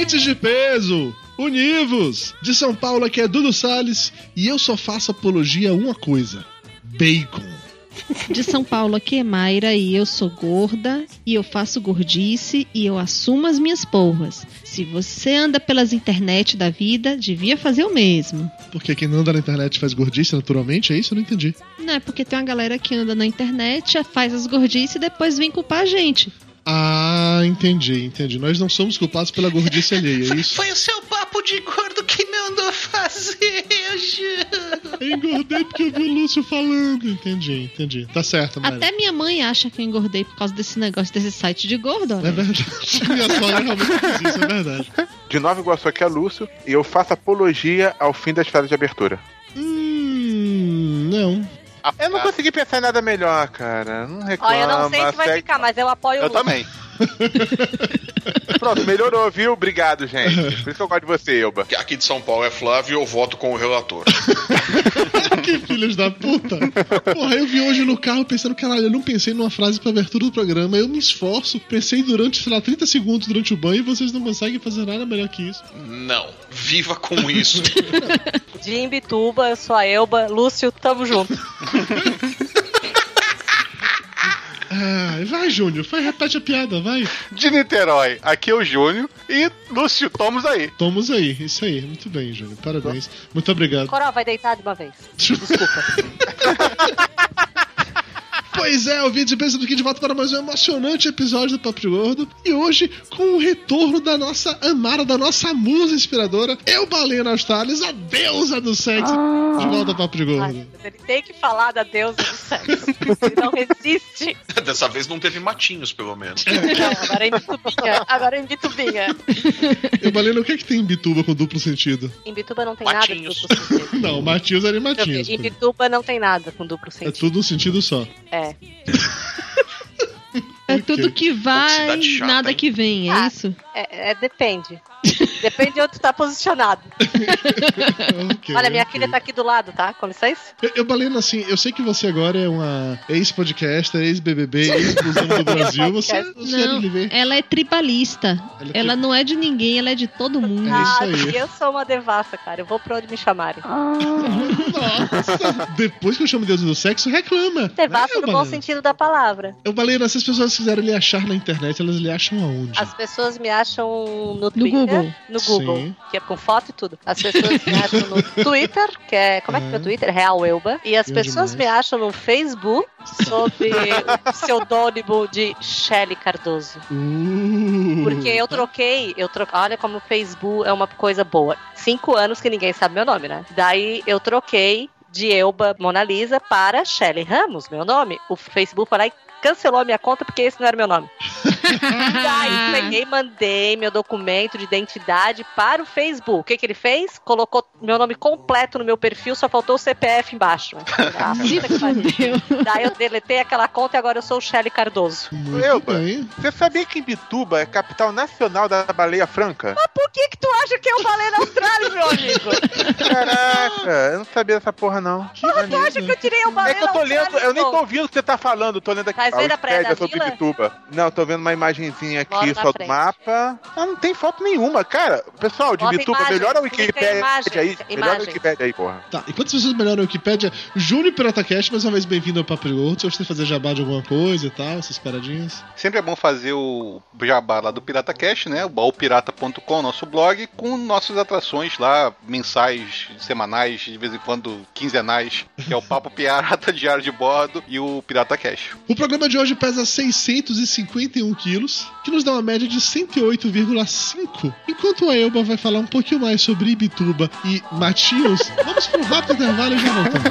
Ouvintes de peso, univos! De São Paulo aqui é Dudu Salles e eu só faço apologia a uma coisa: bacon. De São Paulo aqui é Mayra e eu sou gorda e eu faço gordice e eu assumo as minhas porras. Se você anda pelas internet da vida, devia fazer o mesmo. Porque quem não anda na internet faz gordice naturalmente, é isso? Eu não entendi. Não é porque tem uma galera que anda na internet, faz as gordices e depois vem culpar a gente. Ah, entendi, entendi. Nós não somos culpados pela gordice alheia, é isso? Foi o seu papo de gordo que me andou fazer, eu juro. Eu engordei porque eu vi o Lúcio falando. Entendi, entendi. Tá certo, Mayra. Até minha mãe acha que eu engordei por causa desse negócio, desse site de gordo. É olha. verdade. Minha sogra realmente fez isso, é verdade. De Nova Iguaçu aqui é Lúcio e eu faço apologia ao fim das férias de abertura. Hum, não. Eu não consegui pensar em nada melhor, cara. Não reclama. Olha, eu não sei se vai ficar, mas eu apoio o Eu Lúcio. também. Pronto, melhorou, viu? Obrigado, gente. Por isso que eu gosto de você, Elba. Aqui de São Paulo é Flávio e eu voto com o relator. Que filhos da puta! Porra, eu vi hoje no carro pensando, caralho, eu não pensei numa frase pra abertura do programa. Eu me esforço, pensei durante, sei lá, 30 segundos durante o banho e vocês não conseguem fazer nada melhor que isso. Não, viva com isso. De Imbituba, eu sou a Elba. Lúcio, tamo junto. Ah, vai, Júnior, vai, repete a piada, vai. De Niterói, aqui é o Júnior e Lúcio, tomos aí. Tomos aí, isso aí. Muito bem, Júnior, parabéns. Muito obrigado. Coral, vai deitar de uma vez. Desculpa. Pois é, ouvintes, pensando aqui de volta para mais um emocionante episódio do Papo de Gordo. E hoje, com o retorno da nossa amada, da nossa musa inspiradora, eu, Balena Austales, a deusa do sexo, de volta ao Papo de Ai, Gordo. mas ele tem que falar da deusa do sexo. Ele não resiste. Dessa vez não teve matinhos, pelo menos. Não, agora é Imbitubinha. Agora é Imbitubinha. Eu, Balena, o que é que tem em Bituba com duplo sentido? Imbituba não tem Matinhos. nada de duplo sentido. Não, Matinhos era em. Matinhos. pô. Imbituba não tem nada com duplo É sentido. tudo um sentido só. É. É Ok. tudo que vai, nada hein? que vem, é Ah. isso? É, é, depende. Depende de onde tu tá posicionado. Ok, Olha, minha ok. filha tá aqui do lado, tá? Com licença. Eu, eu, Balena, assim, eu sei que você agora é uma ex-podcaster, ex-BBB, ex-busão do Brasil. Você, você Não, ver. ela é tribalista. Ela é Ela tri- não é de ninguém, ela é de todo mundo. É isso ah, aí. e eu sou uma devassa, cara. Eu vou pra onde me chamarem. Nossa! Depois que eu chamo Deus do sexo, reclama. Devassa Né, no bom sentido da palavra. Eu, Balena, se as pessoas quiserem lhe achar na internet, elas lhe acham aonde? As pessoas me acham no Twitter. Google. No Google. Que é com foto e tudo. As pessoas me acham no Twitter, que é. Como é que é É. meu Twitter? Real Elba. E as Bom pessoas demais. me acham no Facebook sob o pseudônimo de Shelly Cardoso. Uh, Porque eu troquei, eu troquei. Olha como o Facebook é uma coisa boa. Cinco anos que ninguém sabe meu nome, né? Daí eu troquei de Elba Mona Lisa para Shelly Ramos, meu nome. O Facebook foi lá e cancelou a minha conta porque esse não era meu nome. Daí peguei e mandei meu documento de identidade para o Facebook. O que, que ele fez? Colocou meu nome completo no meu perfil, só faltou o CPF embaixo. Ah. Daí eu deletei aquela conta e agora eu sou o Shelly Cardoso. Muito bem. Você sabia que Bituba é capital nacional da baleia franca? Por que que tu que eu falei na Austrália, meu amigo? Caraca, eu não sabia dessa porra, não. Tu acha que eu tirei o É balé que eu tô lendo, eu nem tô ouvindo o que você tá falando, eu tô lendo aqui Mas veio da Praia da sobre Vila? Bituba. Não, tô vendo uma imagenzinha aqui só do frente. mapa. Ah, não tem foto nenhuma, cara. Pessoal, de Bota Bituba, imagens, melhora a Wikipédia imagens, aí. Melhora a imagens. Wikipédia aí, porra. Tá, enquanto pessoas melhoram a Wikipédia, Júnior PirataCast, mais uma vez bem-vindo ao Papo. Se você fazer jabá de alguma coisa e tal, essas paradinhas. Sempre é bom fazer o jabá lá do PirataCast, né? O baupirata.com, nosso blog, com nossas atrações lá, mensais, semanais, de vez em quando quinzenais, que é o Papo Pirata Diário de Bordo e o PirataCast. O programa de hoje pesa 651 quilos, que nos dá uma média de 108,5. Enquanto a Elba vai falar um pouquinho mais sobre Ibituba e Matinhos, vamos para um rápido intervalo e já voltamos.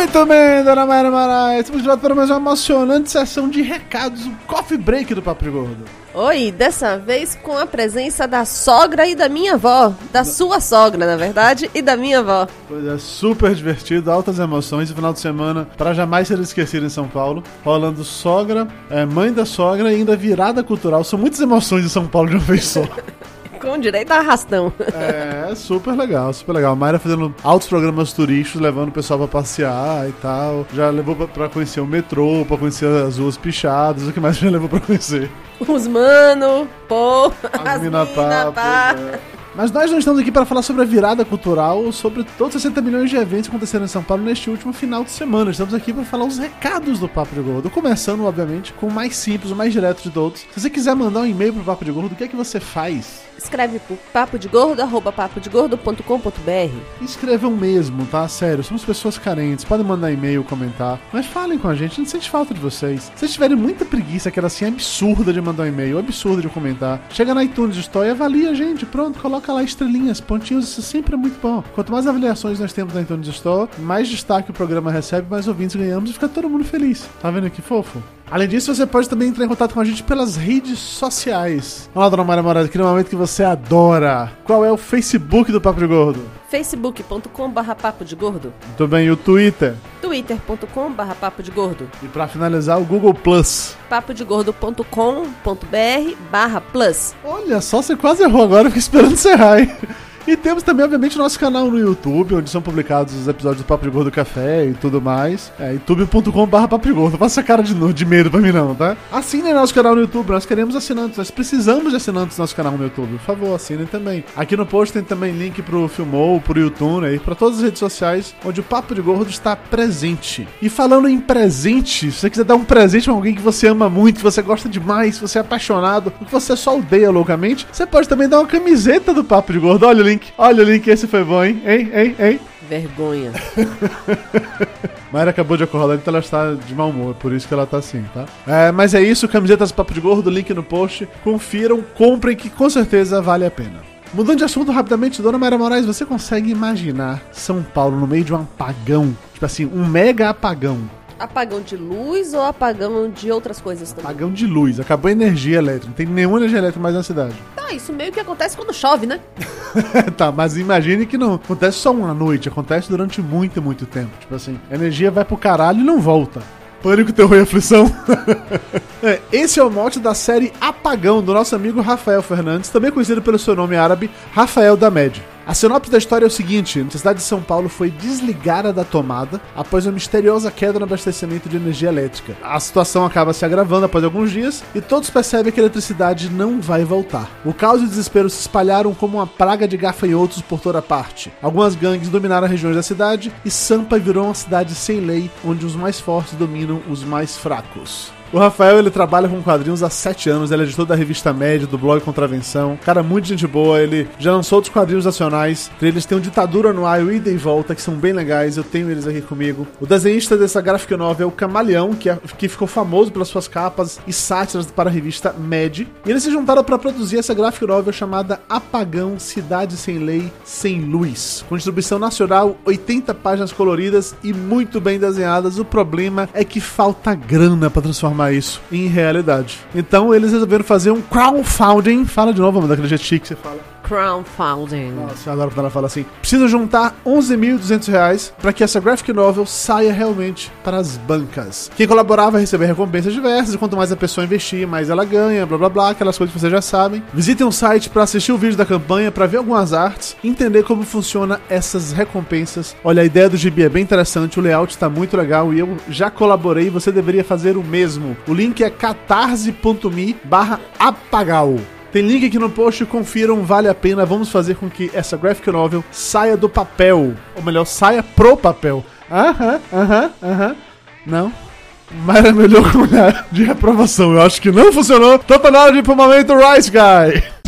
Muito bem, dona Mayra Marais. Estamos de volta para mais uma emocionante sessão de recados, um coffee break do Papo Gordo. Oi, dessa vez com a presença da sogra e da minha avó. Da sua sogra, na verdade, e da minha avó. Coisa super divertida, altas emoções. O final de semana, para jamais ser esquecido em São Paulo. Rolando sogra, é, mãe da sogra e ainda virada cultural. São muitas emoções em São Paulo de uma vez só. Com direito a arrastão. É, super legal, super legal. A Mayra fazendo altos programas turísticos, levando o pessoal pra passear e tal. Já levou pra, pra conhecer o metrô, pra conhecer as ruas pichadas. O que mais já levou pra conhecer? Os mano, pô, As, as mina mina pá, pá. é. Mas nós não estamos aqui para falar sobre a virada cultural, sobre todos os 60 milhões de eventos que aconteceram em São Paulo neste último final de semana. Estamos aqui para falar os recados do Papo de Gordo. Começando, obviamente, com o mais simples, o mais direto de todos. Se você quiser mandar um e-mail pro Papo de Gordo, o que é que você faz? Escreve por papodegordo, arroba papodegordo.com.br. Escrevam mesmo, tá? Sério, somos pessoas carentes. Podem mandar e-mail, comentar. Mas falem com a gente, a gente sente falta de vocês. Se vocês tiverem muita preguiça, aquela assim absurda de mandar um e-mail, absurda de comentar, chega na iTunes Store e avalia a gente. Pronto, coloca lá estrelinhas, pontinhos, isso sempre é muito bom. Quanto mais avaliações nós temos na iTunes Store, mais destaque o programa recebe, mais ouvintes ganhamos e fica todo mundo feliz. Tá vendo que fofo? Além disso, você pode também entrar em contato com a gente pelas redes sociais. Olá, dona Maria Morada, aqui no momento que você adora. Qual é o Facebook do Papo de Gordo? facebook.com barra papo de gordo. Muito bem, e o Twitter. twitter.com barra papo de gordo. E pra finalizar, o Google Plus. papodegordo.com.br barra plus. Olha só, você quase errou agora, eu fiquei esperando você errar, hein? E temos também, obviamente, o nosso canal no YouTube, onde são publicados os episódios do Papo de Gordo Café e tudo mais. É youtube.com.br Papo de Gordo. Não faça cara de, de medo pra mim, não, tá? Assinem nosso canal no YouTube, nós queremos assinantes, nós precisamos de assinantes no nosso canal no YouTube. Por favor, assinem também. Aqui no post tem também link pro Filmou, pro YouTube, aí, pra todas as redes sociais, onde o Papo de Gordo está presente. E falando em presente, se você quiser dar um presente pra alguém que você ama muito, que você gosta demais, que você é apaixonado, que você só odeia loucamente, você pode também dar uma camiseta do Papo de Gordo. Olha o link, olha o link, esse foi bom, hein? Hein, hein, hein? Vergonha. Mayra acabou de acordar, então ela está de mau humor, por isso que ela tá assim, tá? É, mas é isso, camisetas Papo de Gordo, link no post. Confiram, comprem, que com certeza vale a pena. Mudando de assunto rapidamente, Dona Mayra Moraes, você consegue imaginar São Paulo no meio de um apagão? Tipo assim, um mega apagão. Apagão de luz ou apagão de outras coisas também? Apagão de luz, acabou a energia elétrica, não tem nenhuma energia elétrica mais na cidade. Tá, isso meio que acontece quando chove, né? tá, mas imagine que não acontece só uma noite, acontece durante muito, muito tempo. Tipo assim, a energia vai pro caralho e não volta. Pânico, terror e aflição. É, esse é o mote da série Apagão, do nosso amigo Rafael Fernandes, também conhecido pelo seu nome árabe, Rafael da Med. A sinopse da história é o seguinte: a cidade de São Paulo foi desligada da tomada após uma misteriosa queda no abastecimento de energia elétrica. A situação acaba se agravando após alguns dias e todos percebem que a eletricidade não vai voltar. O caos e o desespero se espalharam como uma praga de gafanhotos por toda parte. Algumas gangues dominaram regiões da cidade e Sampa virou uma cidade sem lei, onde os mais fortes dominam os mais fracos. O Rafael, ele trabalha com quadrinhos há sete anos, ele é editor da revista Média, do blog Contravenção. Cara, muito gente boa, ele já lançou outros quadrinhos nacionais. Eles tem o Ditadura no Ar e o Ida e Volta, que são bem legais, eu tenho eles aqui comigo. O desenhista dessa graphic novel é o Camaleão, que, é- que ficou famoso pelas suas capas e sátiras para a revista Mad. E eles se juntaram para produzir essa graphic novel chamada Apagão, Cidade Sem Lei, Sem Luz. Com distribuição nacional, 80 páginas coloridas e muito bem desenhadas. O problema é que falta grana para transformar isso em realidade. Então eles resolveram fazer um crowdfunding. Fala de novo, vamos daquele chique que você fala. Crowdfunding. Nossa, eu adoro quando ela fala assim: preciso juntar 11.200 reais para que essa graphic novel saia realmente para as bancas. Quem colaborar vai receber recompensas diversas, e quanto mais a pessoa investir, mais ela ganha, blá blá blá, aquelas coisas que vocês já sabem. Visitem o site para assistir o vídeo da campanha, para ver algumas artes, entender como funciona essas recompensas. Olha, a ideia do gibi é bem interessante, o layout está muito legal e eu já colaborei, você deveria fazer o mesmo. O link é catarse.me barra apagal. Tem link aqui no post, confiram, vale a pena. Vamos fazer com que essa graphic novel saia do papel. Ou melhor, saia pro papel. Aham, aham, aham. Não? Mas era melhor com de reprovação. Eu acho que não funcionou. Então tá na hora de ir pro momento Rice Guy.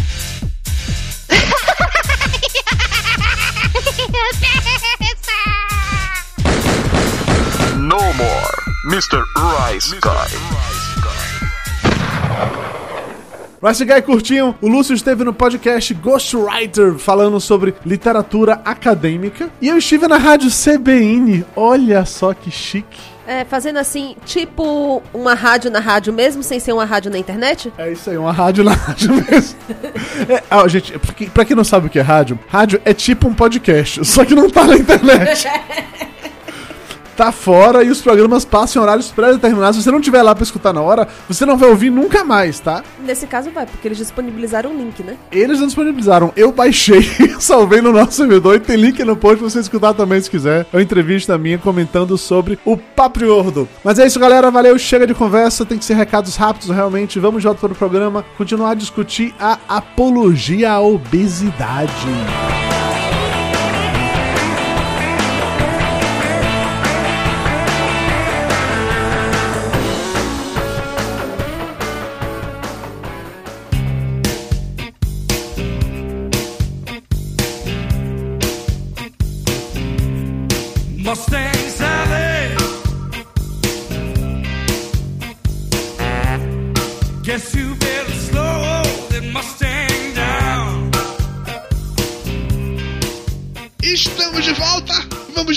No more, Mr. Rice Guy. Rice Guy curtinho, o Lúcio esteve no podcast Ghostwriter falando sobre literatura acadêmica. E eu estive na rádio CBN. Olha só que chique. É, fazendo assim, tipo uma rádio na rádio mesmo, sem ser uma rádio na internet? É isso aí, uma rádio na rádio mesmo. É, ah, gente, pra quem, pra quem não sabe o que é rádio, rádio é tipo um podcast, só que não tá na internet. tá fora e os programas passam em horários pré-determinados. Se você não tiver lá pra escutar na hora, você não vai ouvir nunca mais, tá? Nesse caso vai, porque eles disponibilizaram o link, né? Eles não disponibilizaram. Eu baixei, salvei no nosso servidor e tem link no post pra você escutar também se quiser. É uma entrevista minha comentando sobre o Papo Gordo. Mas é isso, galera. Valeu. Chega de conversa. Tem que ser recados rápidos, realmente. Vamos de volta para o programa. Continuar a discutir a apologia à obesidade.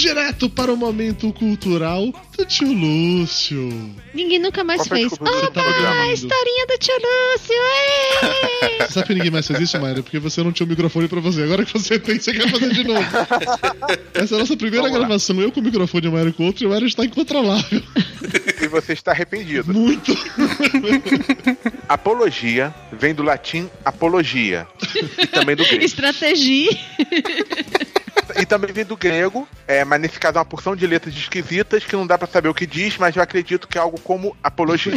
Direto para o momento cultural do tio Lúcio. Ninguém nunca mais Qual fez. Opa, a historinha do tio Lúcio! Você sabe que ninguém mais faz isso, Mayra? Porque você não tinha o microfone pra você. Agora que você tem, você quer fazer de novo. Essa é a nossa primeira Vamos lá. gravação. Eu com o microfone e o Mayra com o outro, e o Mayra está incontrolável. E você está arrependido. Muito. Apologia vem do latim apologia. E também do grego. Estratégia. E também vem do grego, é, mas nesse caso é uma porção de letras esquisitas que não dá pra saber o que diz, mas eu acredito que é algo como apologia.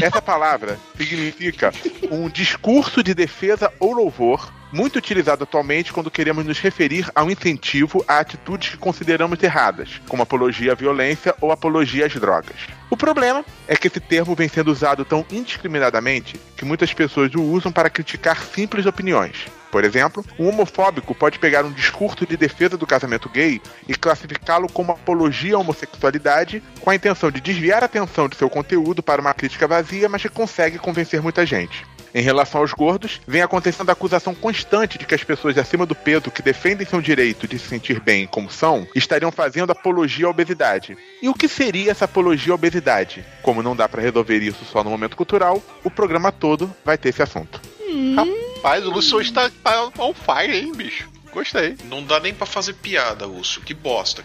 Essa palavra significa um discurso de defesa ou louvor, muito utilizado atualmente quando queremos nos referir a um incentivo a atitudes que consideramos erradas, como apologia à violência ou apologia às drogas. O problema é que esse termo vem sendo usado tão indiscriminadamente que muitas pessoas o usam para criticar simples opiniões. Por exemplo, um homofóbico pode pegar um discurso de defesa do casamento gay e classificá-lo como apologia à homossexualidade, com a intenção de desviar a atenção de seu conteúdo para uma crítica vazia, mas que consegue convencer muita gente. Em relação aos gordos, vem acontecendo a acusação constante de que as pessoas acima do peso que defendem seu direito de se sentir bem como são estariam fazendo apologia à obesidade. E o que seria essa apologia à obesidade? Como não dá para resolver isso só no momento cultural, o programa todo vai ter esse assunto. Rapaz, o Lúcio hoje tá, tá on fire, hein, bicho? Gostei. Não dá nem pra fazer piada, Lúcio. Que bosta.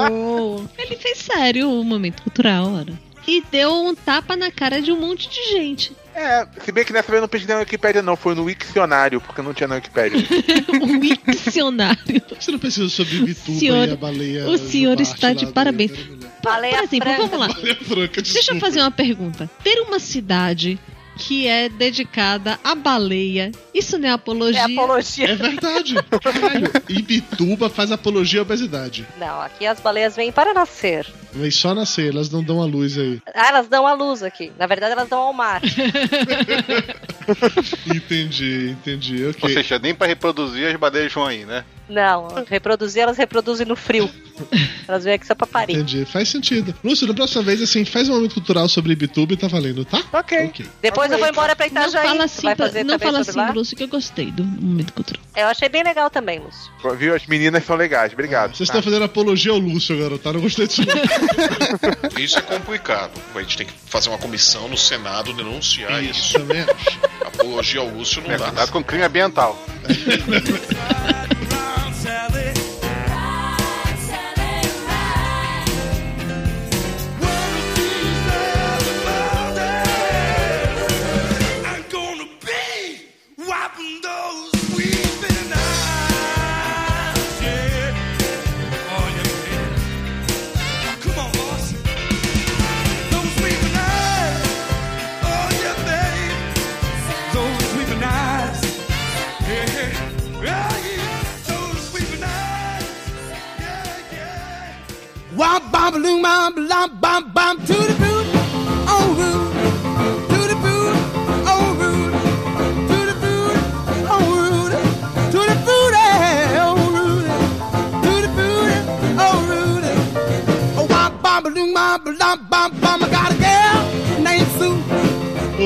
Oh, ele fez sério o momento cultural, ora. E deu um tapa na cara de um monte de gente. É, se bem que dessa vez eu não pesquisei na Wikipédia não, foi no Wikcionário, porque não tinha na Wikipédia. um dicionário. Você não precisa sobre Bituba Senhor- e a baleia. o senhor está de parabéns. Por, por exemplo, vamos lá. Franca, Deixa eu fazer uma pergunta. Ter uma cidade que é dedicada à baleia, isso não é apologia? É apologia. É verdade. Caralho. Ibituba faz apologia à obesidade. Não, aqui as baleias vêm para nascer. Vem só nascer, elas não dão a luz aí. Ah, elas dão a luz aqui. Na verdade, elas dão ao mar. Entendi, entendi. Ok. Ou seja, nem pra reproduzir as baleias vão aí, né? Não, reproduzir, elas reproduzem no frio. Elas vêm aqui só pra parir. Entendi, faz sentido. Lúcio, da próxima vez, assim, faz um momento cultural sobre Ibituba e tá valendo, tá? Ok. Ok. Depois eu vou embora pra Não Itajaí. fala Tu assim, vai fazer não fala assim, lá? Lúcio, que eu gostei do momento cultural. Eu achei bem legal também, Lúcio. Viu? As meninas são legais, obrigado. Vocês estão fazendo apologia ao Lúcio agora, tá? Não gostei disso. não. Isso é complicado. A gente tem que fazer uma comissão no Senado denunciar isso. Isso também. Apologia ao Lúcio não É, dá. cuidado com crime ambiental. valley. Wop bom balloon bom bom bom bom to the oh oh oh oh oh. Oh. I got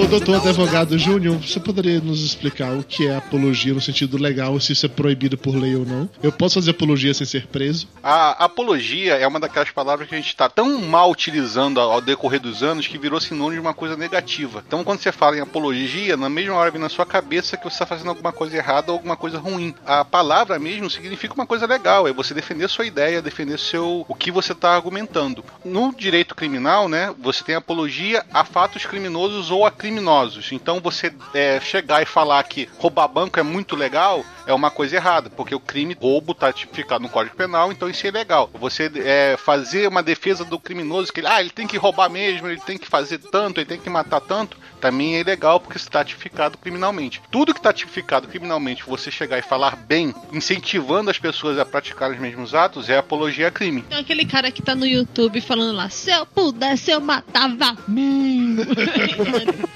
Doutor advogado Júnior, você poderia nos explicar o que é apologia no sentido legal, se isso é proibido por lei ou não? Eu posso fazer apologia sem ser preso? A apologia é uma daquelas palavras que a gente está tão mal utilizando ao decorrer dos anos que virou sinônimo de uma coisa negativa. Então, quando você fala em apologia, na mesma hora vem na sua cabeça que você está fazendo alguma coisa errada ou alguma coisa ruim. A palavra mesmo significa uma coisa legal, é você defender sua ideia, defender seu o que você está argumentando. No direito criminal, né, você tem apologia a fatos criminosos ou a criminosos. Então, você é, chegar e falar que roubar banco é muito legal é uma coisa errada, porque o crime roubo está tipificado no Código Penal, então isso é ilegal. Você é, fazer uma defesa do criminoso, que ele, ah, ele tem que roubar mesmo, ele tem que fazer tanto, ele tem que matar tanto, também é ilegal porque está tipificado criminalmente. Tudo que está tipificado criminalmente, você chegar e falar bem, incentivando as pessoas a praticar os mesmos atos, é apologia a crime. Então aquele cara que tá no YouTube falando lá, se eu pudesse eu matava mil.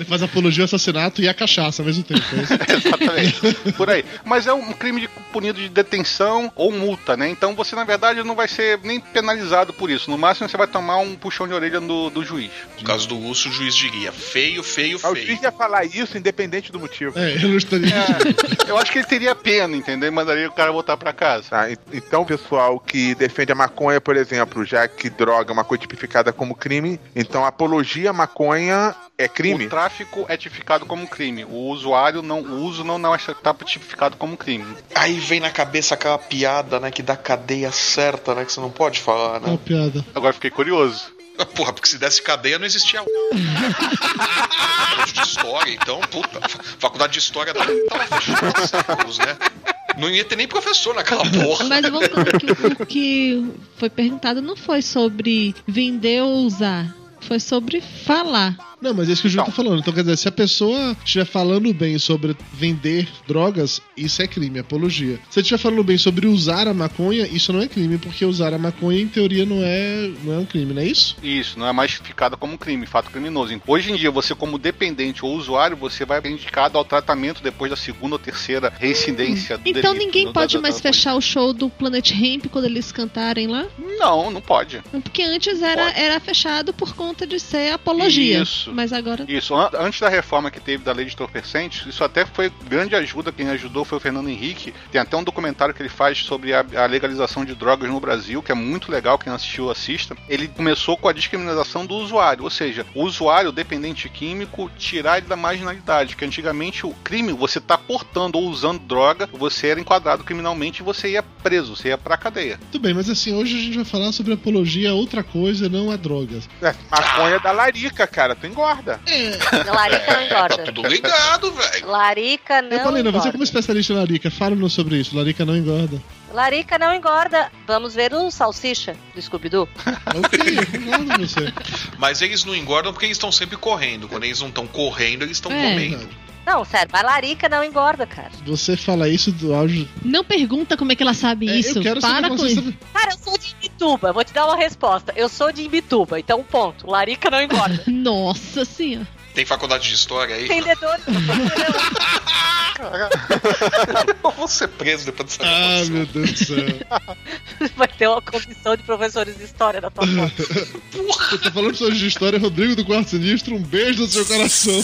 Ele faz apologia ao assassinato e a cachaça ao mesmo tempo. é? Exatamente. Por aí. Mas é um crime de, punido de detenção ou multa, né? Então você, na verdade, não vai ser nem penalizado por isso. No máximo, você vai tomar um puxão de orelha do, do juiz. No caso do Lúcio, o juiz diria feio, feio, Ah, O feio. juiz ia falar isso independente do motivo. É, eu não estaria. Eu acho que ele teria pena, entendeu? Mandaria o cara voltar pra casa. Tá, en- então, pessoal que defende a maconha, por exemplo, já que droga é uma coisa tipificada como crime, então apologia à maconha é crime? O tráfico é tipificado como crime. O usuário não, o uso não, não está tipificado como crime. Aí vem na cabeça aquela piada, né, que dá cadeia certa, né, que você não pode falar, Qual né? piada? Agora fiquei curioso. Porra, porque se desse cadeia não existia Faculdade de história, então, puta, fa- faculdade de história tava fechada séculos, né? Não ia ter nem professor naquela porra. Mas voltando que o que foi perguntado não foi sobre vender ou usar, foi sobre falar. Não, mas é isso que o Júlio tá falando. Então, quer dizer, se a pessoa estiver falando bem sobre vender drogas, isso é crime, apologia. Se ela estiver falando bem sobre usar a maconha, isso não é crime, porque usar a maconha, em teoria, não é, não é um crime, não é isso? Isso, não é mais tipificado como crime, fato criminoso. Hoje em dia, você como dependente ou usuário, você vai ser indicado ao tratamento depois da segunda ou terceira reincidência do Então delito, ninguém pode da- da- mais da- fechar o show do Planet Hemp quando eles cantarem lá? Não, não pode. Porque antes era, era fechado por conta de ser apologia. Isso. Mas agora. Isso, an- antes da reforma que teve da lei de entorpecentes, isso até foi grande ajuda. Quem ajudou foi o Fernando Henrique. Tem até um documentário que ele faz sobre a, a legalização de drogas no Brasil, que é muito legal. Quem não assistiu, assista. Ele começou com a discriminação do usuário, ou seja, o usuário dependente químico tirar ele da marginalidade. Que antigamente o crime, você tá portando ou usando droga, você era enquadrado criminalmente e você ia preso, você ia pra cadeia. Tudo bem, mas assim, hoje a gente vai falar sobre apologia a outra coisa, não a drogas. É, maconha da larica, cara, tu engorda. Larica não engorda. Tá tudo ligado, velho. Larica não Ô, Paulina, engorda. você como especialista em larica, fala-nos sobre isso. Larica não engorda. Larica não engorda. Vamos ver o salsicha do Scooby-Doo? Ok, eu concordo com você. Mas eles não engordam porque eles estão sempre correndo. Quando eles não estão correndo, eles estão É. comendo. Não, sério, mas larica não engorda, cara. Você fala isso do áudio. Não pergunta como é que ela sabe É, isso. eu quero saber Para como com você isso. sabe. Cara, eu sou de Imbituba. Vou te dar uma resposta. Eu sou de Imbituba, então ponto. Larica não engorda. Nossa senhora. Tem faculdade de história aí? Eu vou ser preso depois dessa Ah, meu Deus do céu. Vai ter uma comissão de professores de história na tua foto. Eu tô falando hoje de história, Rodrigo do Quarto Sinistro, um beijo no seu coração.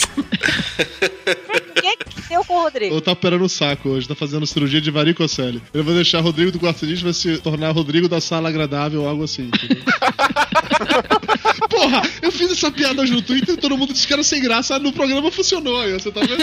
Ninguém aconteceu com o Rodrigo? Ou tá operando o saco hoje, tá fazendo cirurgia de varicocele. Eu vou deixar Rodrigo do quarto vai se tornar Rodrigo da sala agradável ou algo assim. Porra, eu fiz essa piada hoje no Twitter e todo mundo disse que era sem graça. No programa funcionou aí, você tá vendo?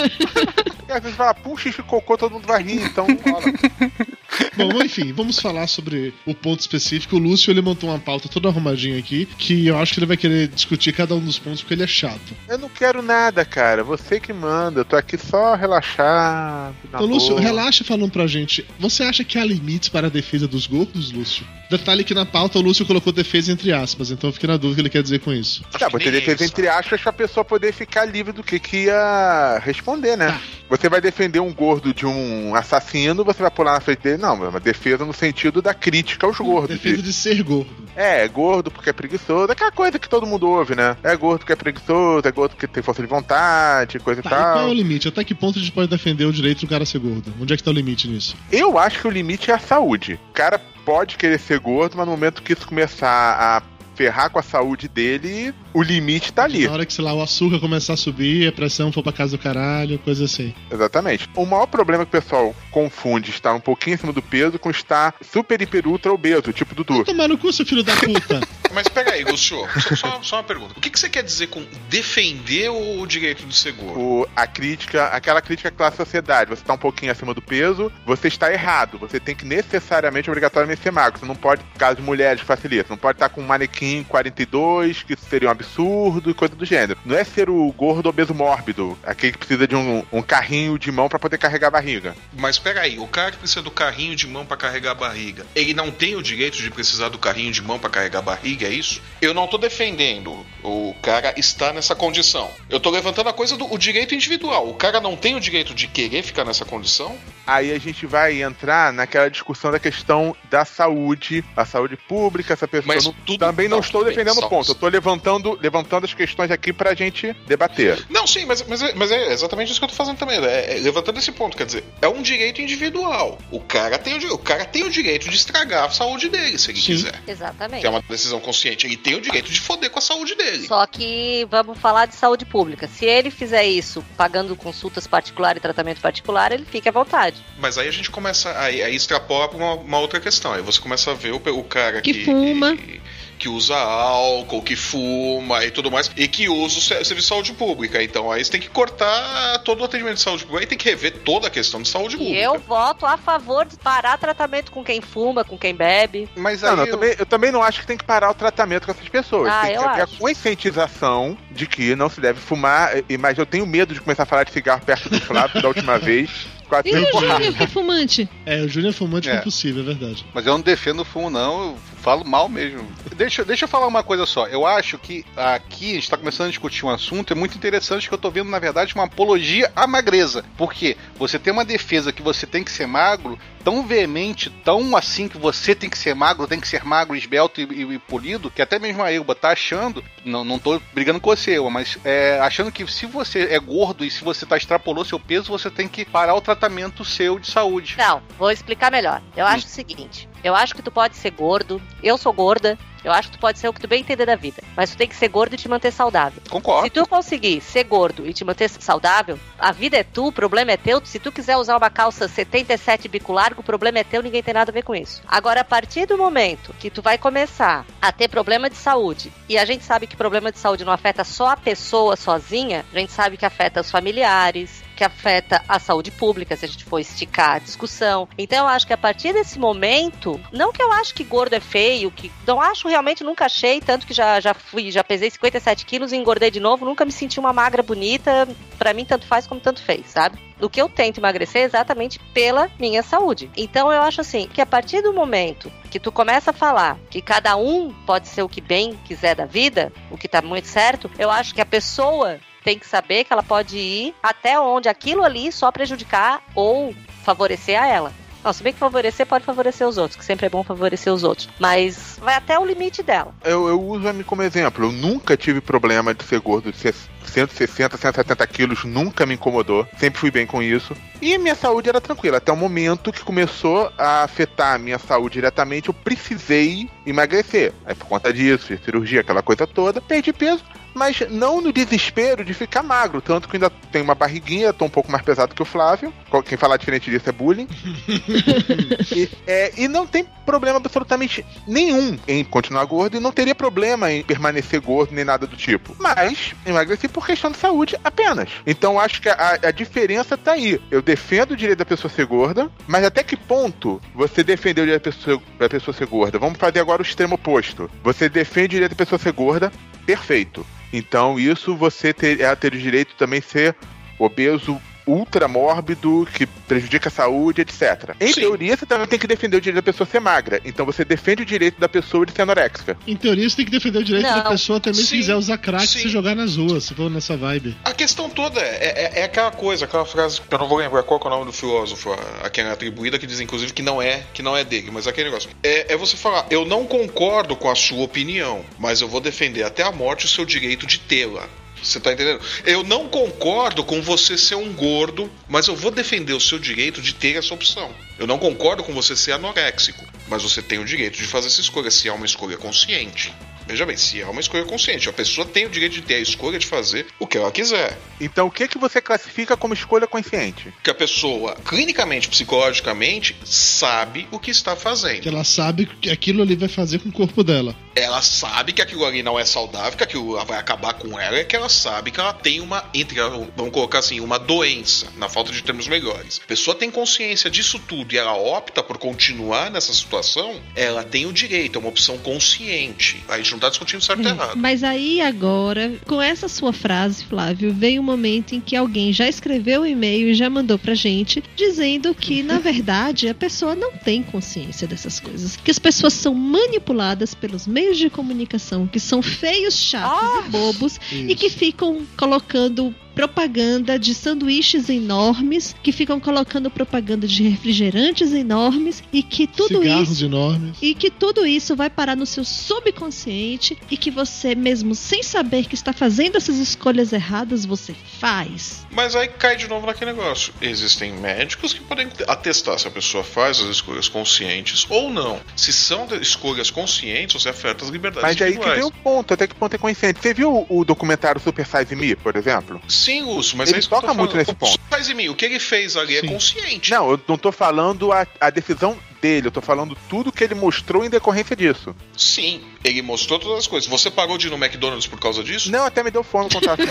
E fala, puxa, xixi, cocô, todo mundo vai rir, então. Bom, enfim, vamos falar sobre o ponto específico. O Lúcio ele montou uma pauta toda arrumadinha aqui, que eu acho que ele vai querer discutir cada um dos pontos porque ele é chato. Eu não quero nada, cara. Você que manda. Eu tô aqui só relaxado. na Então, Lúcio, boa. relaxa falando pra gente. Você acha que há limites para a defesa dos gordos, Lúcio? Detalhe que na pauta o Lúcio colocou defesa entre aspas, então eu fiquei na dúvida o que ele quer dizer com isso. Tá, você defende entre aspas pra pessoa poder ficar livre do que, que ia responder, né? Você vai defender um gordo de um assassino, você vai pular na frente dele. Não, é uma defesa no sentido da crítica aos gordos. Defesa de ser gordo. É, é gordo porque é preguiçoso. Aquela coisa que todo mundo ouve, né? É gordo porque é preguiçoso, é gordo porque tem força de vontade, coisa Tá, e e qual é tal. o limite? Até que ponto a gente pode defender o direito do cara ser gordo? Onde é que tá o limite nisso? Eu acho que o limite é a saúde. O cara pode querer ser gordo, mas no momento que isso começar a ferrar com a saúde dele, o limite tá ali. Na hora que, sei lá, o açúcar começar a subir, a pressão for pra casa do caralho, coisa assim. Exatamente. O maior problema que o pessoal confunde estar um pouquinho acima do peso com estar super, hiper, ultra obeso, tipo Dudu. Tomar no cu, seu filho da puta. Mas peraí, Lúcio, só, só- só uma pergunta. O que, que você quer dizer com defender o direito de ser gordo? O, a crítica, aquela crítica à sociedade. Você tá um pouquinho acima do peso, você está errado. Você tem que necessariamente, obrigatoriamente ser magro. Você não pode, caso de mulheres, facilita. Você não pode estar com um manequim 42, que seria um absurdo e coisa do gênero. Não é ser o gordo obeso mórbido, aquele que precisa de um, um carrinho de mão para poder carregar a barriga. Mas peraí, o cara que precisa do carrinho de mão pra carregar a barriga, ele não tem o direito de precisar do carrinho de mão pra carregar a barriga, é isso? Eu não tô defendendo o cara estar nessa condição. Eu tô levantando a coisa do o direito individual. O cara não tem o direito de querer ficar nessa condição? Aí a gente vai entrar naquela discussão da questão da saúde, a saúde pública, essa pessoa. Mas não- tudo- também não, não, estou defendendo o ponto. Eu estou levantando, levantando as questões aqui pra gente debater. Não, sim, mas, mas, é, mas é exatamente isso que eu tô fazendo também. É, é levantando esse ponto, quer dizer, é um direito individual. O cara tem o, o cara tem o direito de estragar a saúde dele, se ele quiser. Exatamente. Que é uma decisão consciente. Ele tem o direito de foder com a saúde dele. Só que vamos falar de saúde pública. Se ele fizer isso pagando consultas particulares e tratamento particular, ele fica à vontade. Mas aí a gente começa. Aí, aí extrapola pra uma, uma outra questão. Aí você começa a ver o, o cara que. Que fuma. que usa álcool, que fuma e tudo mais, e que usa o se- serviço de saúde pública. Então aí você tem que cortar todo o atendimento de saúde pública. Aí tem que rever toda a questão de saúde E pública. eu voto a favor de parar tratamento com quem fuma, com quem bebe. Mas Não, não, eu, também, eu também não acho que tem que parar o tratamento com essas pessoas. Ah, tem que eu haver acho. a conscientização de que não se deve fumar. e- Mas eu tenho medo de começar a falar de cigarro perto do Flávio da última vez. Quase E o porrada. Júnior, que é fumante? É, o Júnior é fumante É. compulsivo, é verdade. Mas eu não defendo o fumo, não. Eu falo mal mesmo. Deixa, deixa eu falar uma coisa só. Eu acho que aqui a gente tá começando a discutir um assunto. É muito interessante que eu tô vendo, na verdade, uma apologia à magreza. Porque você tem uma defesa que você tem que ser magro, tão veemente, tão assim que você tem que ser magro, tem que ser magro, esbelto e, e- e polido, que até mesmo a Elba tá achando, não, não tô brigando com você, Elba, mas é, achando que se você é gordo e se você tá extrapolou seu peso, você tem que parar o tratamento seu de saúde. Não, vou explicar melhor. Eu acho o seguinte: eu acho que tu pode ser gordo, eu sou gorda. Eu acho que tu pode ser o que tu bem entender da vida. Mas tu tem que ser gordo e te manter saudável. Concordo. Se tu conseguir ser gordo e te manter saudável, a vida é tu, o problema é teu. Se tu quiser usar uma calça 77 bico largo, o problema é teu, ninguém tem nada a ver com isso. Agora, a partir do momento que tu vai começar a ter problema de saúde, e a gente sabe que problema de saúde não afeta só a pessoa sozinha, a gente sabe que afeta os familiares, que afeta a saúde pública, se a gente for esticar a discussão. Então eu acho que a partir desse momento, não que eu acho que gordo é feio, que não acho realmente, nunca achei, tanto que já, já fui, já pesei 57 quilos e engordei de novo, nunca me senti uma magra bonita, pra mim tanto faz como tanto fez, sabe? O que eu tento emagrecer é exatamente pela minha saúde. Então eu acho assim, que a partir do momento que tu começa a falar que cada um pode ser o que bem quiser da vida, o que tá muito certo, eu acho que a pessoa tem que saber que ela pode ir até onde aquilo ali só prejudicar ou favorecer a ela. Não, se bem que favorecer pode favorecer os outros, que sempre é bom favorecer os outros. Mas vai até o limite dela. Eu, eu uso a mim como exemplo. Eu nunca tive problema de ser gordo de ser 160, 170 quilos, nunca me incomodou. Sempre fui bem com isso. E minha saúde era tranquila. Até o momento que começou a afetar a minha saúde diretamente, eu precisei emagrecer. Aí por conta disso, cirurgia, aquela coisa toda, perdi peso. Mas não no desespero de ficar magro. Tanto que ainda tem uma barriguinha, tô um pouco mais pesado que o Flávio. Quem falar diferente disso é bullying. e, é, e não tem problema absolutamente nenhum em continuar gordo e não teria problema em permanecer gordo nem nada do tipo. Mas emagreci por questão de saúde apenas. Então acho que a, a diferença tá aí. Eu defendo o direito da pessoa ser gorda, mas até que ponto você defendeu o direito da pessoa, da pessoa ser gorda? Vamos fazer agora o extremo oposto. Você defende o direito da pessoa ser gorda, perfeito. Então isso você ter, ter o direito também ser obeso ultramórbido, que prejudica a saúde, etc. Em teoria, você também tem que defender o direito da pessoa ser magra. Então você defende o direito da pessoa de ser anoréxica. Em teoria, você tem que defender o direito da Não. pessoa também se Sim. quiser usar crack e Sim. se jogar nas ruas, se for nessa vibe. A questão toda é, é, é aquela coisa, aquela frase que eu não vou lembrar qual que é o nome do filósofo, a, quem é atribuída, que diz inclusive que não é, que não é dele, mas é aquele negócio. É, é você falar, eu não concordo com a sua opinião, mas eu vou defender até a morte o seu direito de tê-la. Você tá entendendo? Eu não concordo com você ser um gordo, mas eu vou defender o seu direito de ter essa opção. Eu não concordo com você ser anoréxico, mas você tem o direito de fazer essa escolha, se é uma escolha consciente. Veja bem, se é uma escolha consciente, a pessoa tem o direito de ter a escolha de fazer o que ela quiser. Então o que, que você classifica como escolha consciente? Que a pessoa, clinicamente, psicologicamente, sabe o que está fazendo. Que ela sabe que aquilo ali vai fazer com o corpo dela. Ela sabe que aquilo ali não é saudável, que aquilo vai acabar com ela, é que ela sabe que ela tem uma, entre, vamos colocar assim, uma doença, na falta de termos melhores. A pessoa tem consciência disso tudo e ela opta por continuar nessa situação, ela tem o direito, é uma opção consciente. A gente não tá discutindo certo e errado. Mas aí agora, com essa sua frase, Flávio, veio um momento em que alguém já escreveu um e-mail e já mandou pra gente dizendo que, na verdade, a pessoa não tem consciência dessas coisas. Que as pessoas são manipuladas pelos meios de comunicação, que são feios, chatos e bobos e que ficam colocando propaganda de sanduíches enormes, que ficam colocando propaganda de refrigerantes enormes e que tudo Cigarros isso enormes. e que tudo isso vai parar no seu subconsciente e que você, mesmo sem saber que está fazendo essas escolhas erradas, você faz. Mas aí cai de novo naquele negócio. Existem médicos que podem atestar se a pessoa faz as escolhas conscientes ou não. Se são escolhas conscientes, você afeta as liberdades Mas aí que vem o ponto, até que ponto é consciente. Você viu o, o documentário Super Size Me, por exemplo? Sim, Lúcio, mas Ele é isso toca muito nesse ponto. Faz em mim, o que ele fez ali é consciente. Não, eu não tô falando a, a decisão dele, eu tô falando tudo que ele mostrou em decorrência disso. Sim, ele mostrou todas as coisas. Você parou de ir no McDonald's por causa disso? Não, até me deu fome quando tava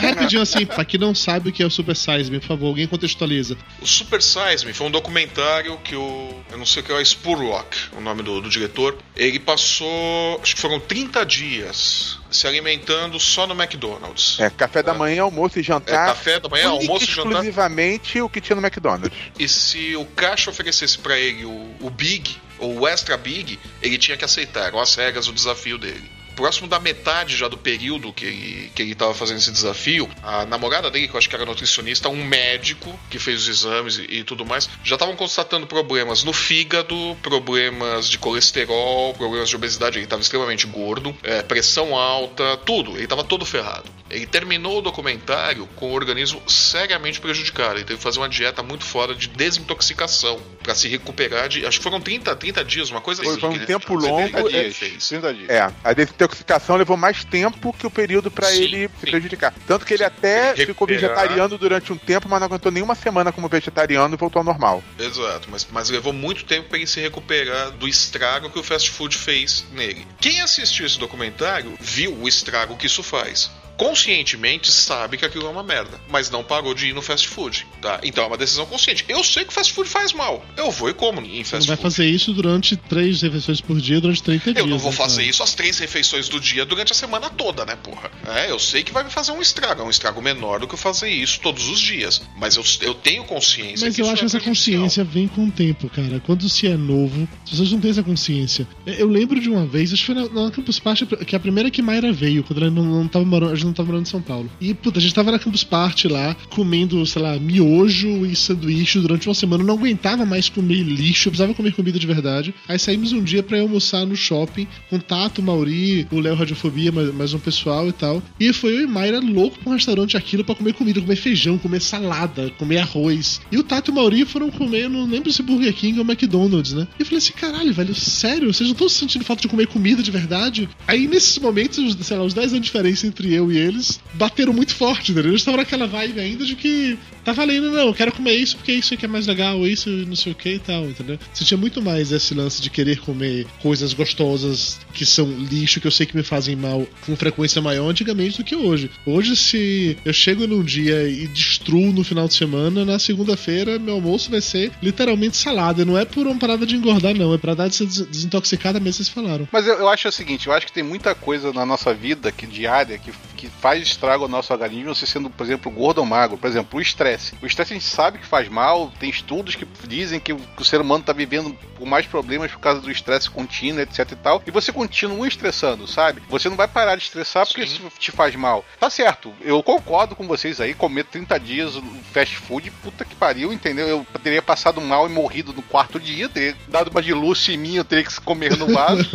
Rapidinho assim, pra quem não sabe o que é o Super Size Me, por favor, alguém contextualiza. O Super Size Me foi um documentário que o. Eu não sei o que é, Spurlock, o nome do, do diretor. Ele passou. Acho que foram 30 dias se alimentando só no McDonald's. É, café da manhã, almoço e jantar. É, café da manhã, almoço e jantar. exclusivamente o que tinha no McDonald's. E se o caixa oferecesse pra ele o, o Big, ou o Extra Big, ele tinha que aceitar. Eram as regras, o desafio dele. Próximo da metade já do período que ele, que ele tava fazendo esse desafio, a namorada dele, que eu acho que era nutricionista, um médico que fez os exames e, e tudo mais, já estavam constatando problemas no fígado, problemas de colesterol, problemas de obesidade. Ele estava extremamente gordo, é, pressão alta, tudo. Ele estava todo ferrado. Ele terminou o documentário com o organismo seriamente prejudicado. Ele teve que fazer uma dieta muito fora de desintoxicação para se recuperar de. Acho que foram 30, 30 dias, uma coisa Foi, assim. foi um que- tempo 30 longo. dias é- fez. 30 dias. É, a desintoxicação levou mais tempo que o período pra Sim, ele se prejudicar. Tanto que ele até ficou vegetariano durante um tempo, mas não aguentou nenhuma semana como vegetariano e voltou ao normal. Exato, mas, mas levou muito tempo para ele se recuperar do estrago que o fast food fez nele. Quem assistiu esse documentário viu o estrago que isso faz. Conscientemente sabe que aquilo é uma merda, mas não parou de ir no fast food, tá? Então é uma decisão consciente. Eu sei que o fast food faz mal. Eu vou e como em Você não fast vai food. fazer isso durante três refeições por dia durante 30 dias. Eu não vou né, fazer cara? isso às três refeições do dia durante a semana toda, né, porra? É, eu sei que vai me fazer um estrago, é um estrago menor do que eu fazer isso todos os dias. Mas eu, eu tenho consciência Mas que eu acho que é essa consciência vem com o tempo, cara. Quando se é novo, as pessoas não têm essa consciência. Eu lembro de uma vez, acho que foi na, na Campus Party, que a primeira que Mayra veio, quando ela não, não tava morando, não tava morando em São Paulo. E, puta, a gente tava na Campus Party lá, comendo, sei lá, miojo e sanduíche durante uma semana. Eu não aguentava mais comer lixo, eu precisava comer comida de verdade. Aí saímos um dia ir almoçar no shopping com Tato, Mauri, o Léo Radiofobia, mais, mais um pessoal e tal. E foi eu e Mayra louco pra um restaurante aquilo pra comer comida, comer feijão, comer salada, comer arroz. E o Tato e o Mauri foram comer, não lembro se Burger King ou McDonald's, né? E eu falei assim, caralho, velho, sério? Vocês não estão sentindo falta de comer comida de verdade? Aí nesses momentos, sei lá, os 10 anos de diferença entre eu e eles bateram muito forte, entendeu? Eles estavam naquela vibe ainda de que tá valendo, não, eu quero comer isso porque isso aqui é mais legal, isso não sei o que e tal, entendeu? Sentia muito mais esse lance de querer comer coisas gostosas que são lixo, que eu sei que me fazem mal com frequência maior antigamente do que hoje. Hoje, se eu chego num dia e destruo no final de semana, na segunda-feira meu almoço vai ser literalmente salada. Não é por uma parada de engordar, não, é pra dar des- desintoxicada mesmo, vocês falaram. Mas eu, eu acho o seguinte, eu acho que tem muita coisa na nossa vida que diária que, que faz estrago ao nosso organismo, você sendo, por exemplo, gordo ou magro. Por exemplo, o estresse. O estresse a gente sabe que faz mal, tem estudos que dizem que o, que o ser humano está vivendo com mais problemas por causa do estresse contínuo, etc e tal. E você continua estressando, sabe? Você não vai parar de estressar porque isso te faz mal. Tá certo, eu concordo com vocês aí, comer 30 dias fast food, puta que pariu, entendeu? Eu teria passado mal e morrido no quarto dia, teria dado uma de luxo em mim, eu teria que se comer no vaso.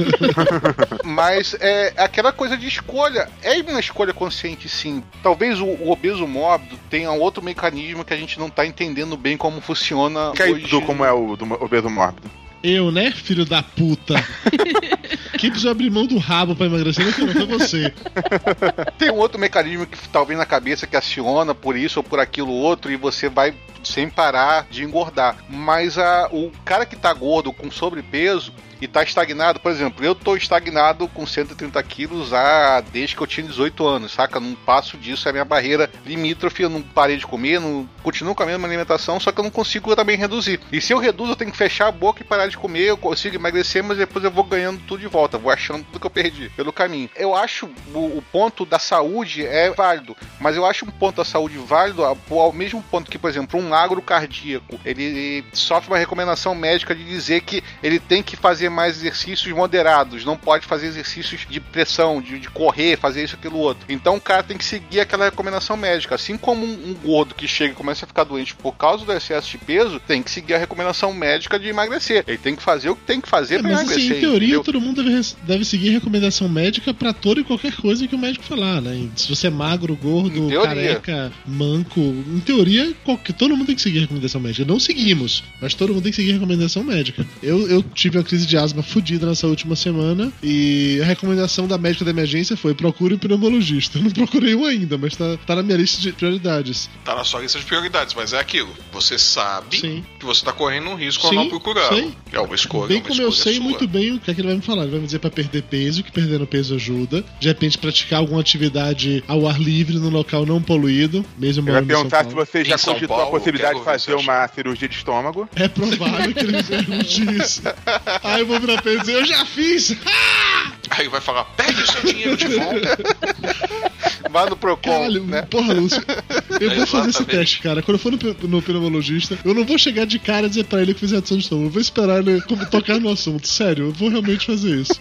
Mas é aquela coisa de escolha. É uma escolha consciente, sim. Talvez o, o obeso mórbido tenha outro mecanismo que a gente não tá entendendo bem como funciona. Que aí, hoje. Dudu, como é o do obeso mórbido? Eu, né, filho da puta? Quem precisou abrir mão do rabo pra emagrecer não foi- não foi você. Tem um outro mecanismo que talvez na cabeça que aciona por isso ou por aquilo outro e você vai sem parar de engordar. Mas a, o cara que tá gordo com sobrepeso e tá estagnado, por exemplo, eu tô estagnado com 130 quilos há, desde que eu tinha 18 anos, saca? Não passo disso, é a minha barreira limítrofe, eu não parei de comer, não, continuo com a mesma alimentação, só que eu não consigo também reduzir. E se eu reduzo, eu tenho que fechar a boca e parar de comer, eu consigo emagrecer, mas depois eu vou ganhando tudo de volta, vou achando tudo que eu perdi pelo caminho. Eu acho o, o ponto da saúde é válido, mas eu acho um ponto da saúde válido ao, mesmo ponto que, por exemplo, um magro cardíaco, ele sofre uma recomendação médica de dizer que ele tem que fazer mais exercícios moderados, não pode fazer exercícios de pressão, de, de correr, fazer isso, aquilo, outro. Então o cara tem que seguir aquela recomendação médica. Assim como um, um gordo que chega e começa a ficar doente por causa do excesso de peso, tem que seguir a recomendação médica de emagrecer. Ele tem que fazer o que tem que fazer É, assim, emagrecer. em teoria, entendeu? todo mundo deve, deve seguir recomendação médica pra toda e qualquer coisa que o médico falar, né? Se você é magro, gordo, careca, manco, em teoria, qualquer, todo mundo tem que seguir recomendação médica. Não seguimos, mas todo mundo tem que seguir recomendação médica. Eu, eu tive uma crise de asma fodida nessa última semana e a recomendação da médica da emergência foi procure um pneumologista. Eu não procurei um ainda, mas tá, tá na minha lista de prioridades. Tá na sua lista de prioridades, mas é aquilo. Você sabe que você tá correndo um risco ao Sim, não procurar. sei. É uma escolha, Bem é uma como eu escolha sei sua. muito bem o que é que ele vai me falar. Ele vai me dizer pra perder peso, que perdendo peso ajuda. De repente, praticar alguma atividade ao ar livre, num local não poluído, mesmo Ele vai perguntar se você já cogitou a possibilidade de fazer uma cirurgia de estômago. É provável que ele me pergunte isso. Aí eu vou virar pra e dizer, eu já fiz! Aí vai falar, pegue o seu dinheiro de volta. Vai no Procon, Caralho, né? porra, Lúcio. Eu vou fazer esse teste, cara. Quando eu for no, no pneumologista, eu não vou chegar de cara e dizer pra ele que fiz redução de estômago. Eu vou esperar ele tocar no assunto. Sério, eu vou realmente fazer isso.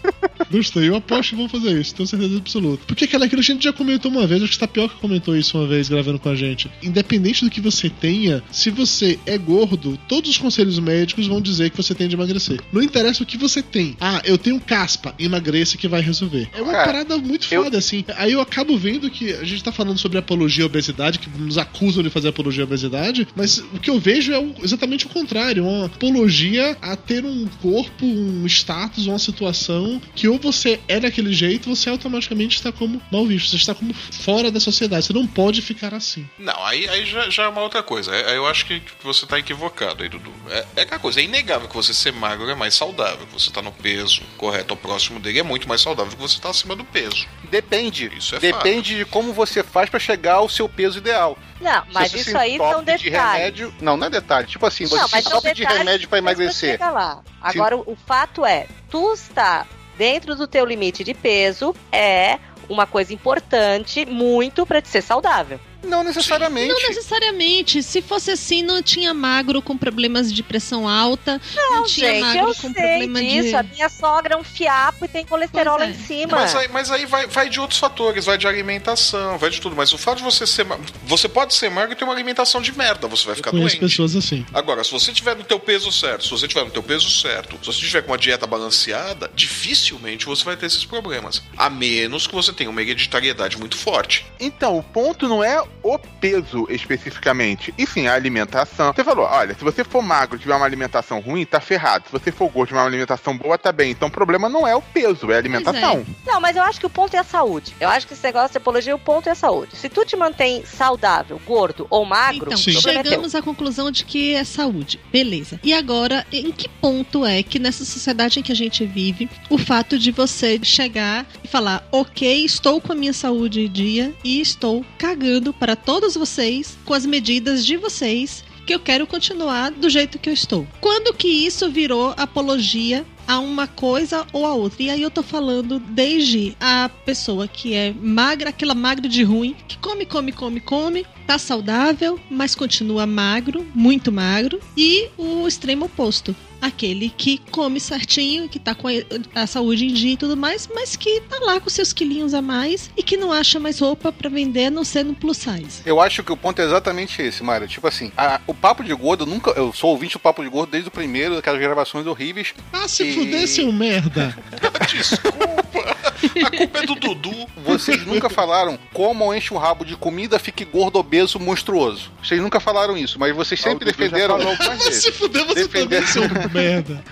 Gostei, eu aposto que vão fazer isso, tenho certeza absoluta. Porque aquela aquilo a gente já comentou uma vez, acho que o Tapioca comentou isso uma vez gravando com a gente. Independente do que você tenha, se você é gordo, todos os conselhos médicos vão dizer que você tem de emagrecer. Não interessa o que você tem. Ah, eu tenho caspa, emagreça que vai resolver. É uma Cara, parada muito foda, assim. Aí eu acabo vendo que a gente tá falando sobre apologia à obesidade, que nos acusam de fazer apologia à obesidade, mas o que eu vejo é exatamente o contrário. Uma apologia a ter um corpo, um status, uma situação que ou você é daquele jeito, você automaticamente está como mal visto. Você está como fora da sociedade. Você não pode ficar assim. Não, aí, aí já, já é uma outra coisa. É- Aí eu acho que você tá equivocado aí, Dudu. É, é aquela coisa, é inegável que você ser magro é mais saudável, que você tá no peso correto ou próximo dele é muito mais saudável que você tá acima do peso. Depende. Isso é Depende de como você faz pra chegar ao seu peso ideal. Não, mas você isso aí são entope de detalhes. remédio. Não, não é detalhe. Tipo assim, você Não, se entope de detalhes remédio depois emagrecer. lá. Agora, o fato é, tu está dentro do teu limite de peso é uma coisa importante muito pra te ser saudável. Não necessariamente. Não necessariamente. Se fosse assim, não tinha magro com problemas de pressão alta. Não, Não, tinha gente, magro eu com sei problema disso. de. A minha sogra é um fiapo e tem colesterol lá em cima. Mas aí, mas aí vai, vai de outros fatores, vai de alimentação, vai de tudo. Mas o fato de você ser. Você pode ser magro e ter uma alimentação de merda, você vai ficar Conheço doente. pessoas assim. Agora, se você tiver no teu peso certo, se você tiver no teu peso certo, se você tiver com uma dieta balanceada, dificilmente você vai ter esses problemas. A menos que você tenha uma hereditariedade muito forte. Então, o ponto não é o peso especificamente, e sim a alimentação. Você falou, olha, se você for magro e tiver uma alimentação ruim, tá ferrado. Se você for gordo e tiver uma alimentação boa, tá bem. Então o problema não é o peso, é a alimentação. Não, mas eu acho que o ponto é a saúde. Eu acho que esse negócio de apologia, o ponto é a saúde. Se tu te mantém saudável, gordo ou magro, Então, é chegamos à conclusão de que é saúde. Beleza. E agora, em que ponto é que nessa sociedade em que a gente vive, o fato de você chegar e falar, ok, estou com a minha saúde em dia e estou cagando para todos vocês com as medidas de vocês que eu quero continuar do jeito que eu estou. Quando que isso virou apologia a uma coisa ou a outra? E aí eu tô falando desde a pessoa que é magra, aquela magra de ruim, que come, come, come, come, tá saudável, mas continua magro, muito magro, e o extremo oposto. Aquele que come certinho, que tá com a, saúde em dia e tudo mais, mas que tá lá com seus quilinhos a mais e que não acha mais roupa pra vender a não ser no plus size. Eu acho que o ponto é exatamente esse, Mayra. Tipo assim, a- o Papo de Gordo, eu nunca. Eu sou ouvinte do Papo de Gordo desde o primeiro, daquelas gravações horríveis. Ah, se E- fuder, seu merda. A culpa é do Dudu. Vocês nunca falaram como enche o rabo de comida, fique gordo, obeso, monstruoso. Vocês nunca falaram isso, mas vocês sempre Ah, o Dudu já defenderam. Se fuder, você Defender- também, seu merda.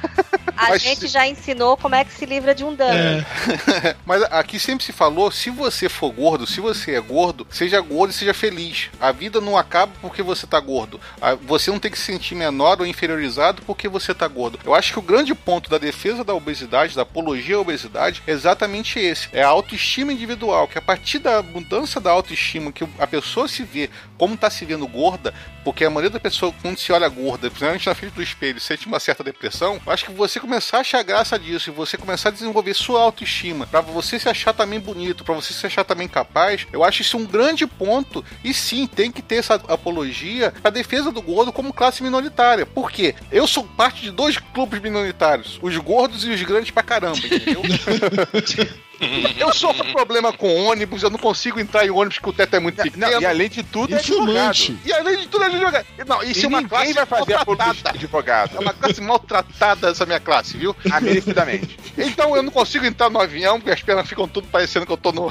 A Mas gente se- já ensinou como é que se livra de um dano. É. Mas aqui sempre se falou, se você for gordo, se você é gordo, seja gordo e seja feliz. A vida não acaba porque você tá gordo. Você não tem que se sentir menor ou inferiorizado porque você tá gordo. Eu acho que o grande ponto da defesa da obesidade, da apologia à obesidade, é exatamente esse. É a autoestima individual, que a partir da mudança da autoestima, que a pessoa se vê como tá se vendo gorda, porque a maioria da pessoa, quando se olha gorda, principalmente na frente do espelho, sente uma certa depressão, acho que você começar a achar graça disso e você começar a desenvolver sua autoestima, pra você se achar também bonito, pra você se achar também capaz, eu acho isso um grande ponto. E sim, tem que ter essa apologia pra defesa do gordo como classe minoritária. Por quê? Eu sou parte de dois clubes minoritários, os gordos e os grandes pra caramba, entendeu? Eu sofro problema com ônibus, eu não consigo entrar em ônibus porque o teto é muito pequeno. Não, e além de tudo, é E fumante. advogado. E além de tudo, é advogado. Não, isso E é uma ninguém classe vai fazer a maltratada. advogado. É uma classe maltratada essa minha classe, viu? Merecidamente. Então eu não consigo entrar no avião, porque as pernas ficam tudo parecendo que eu tô no,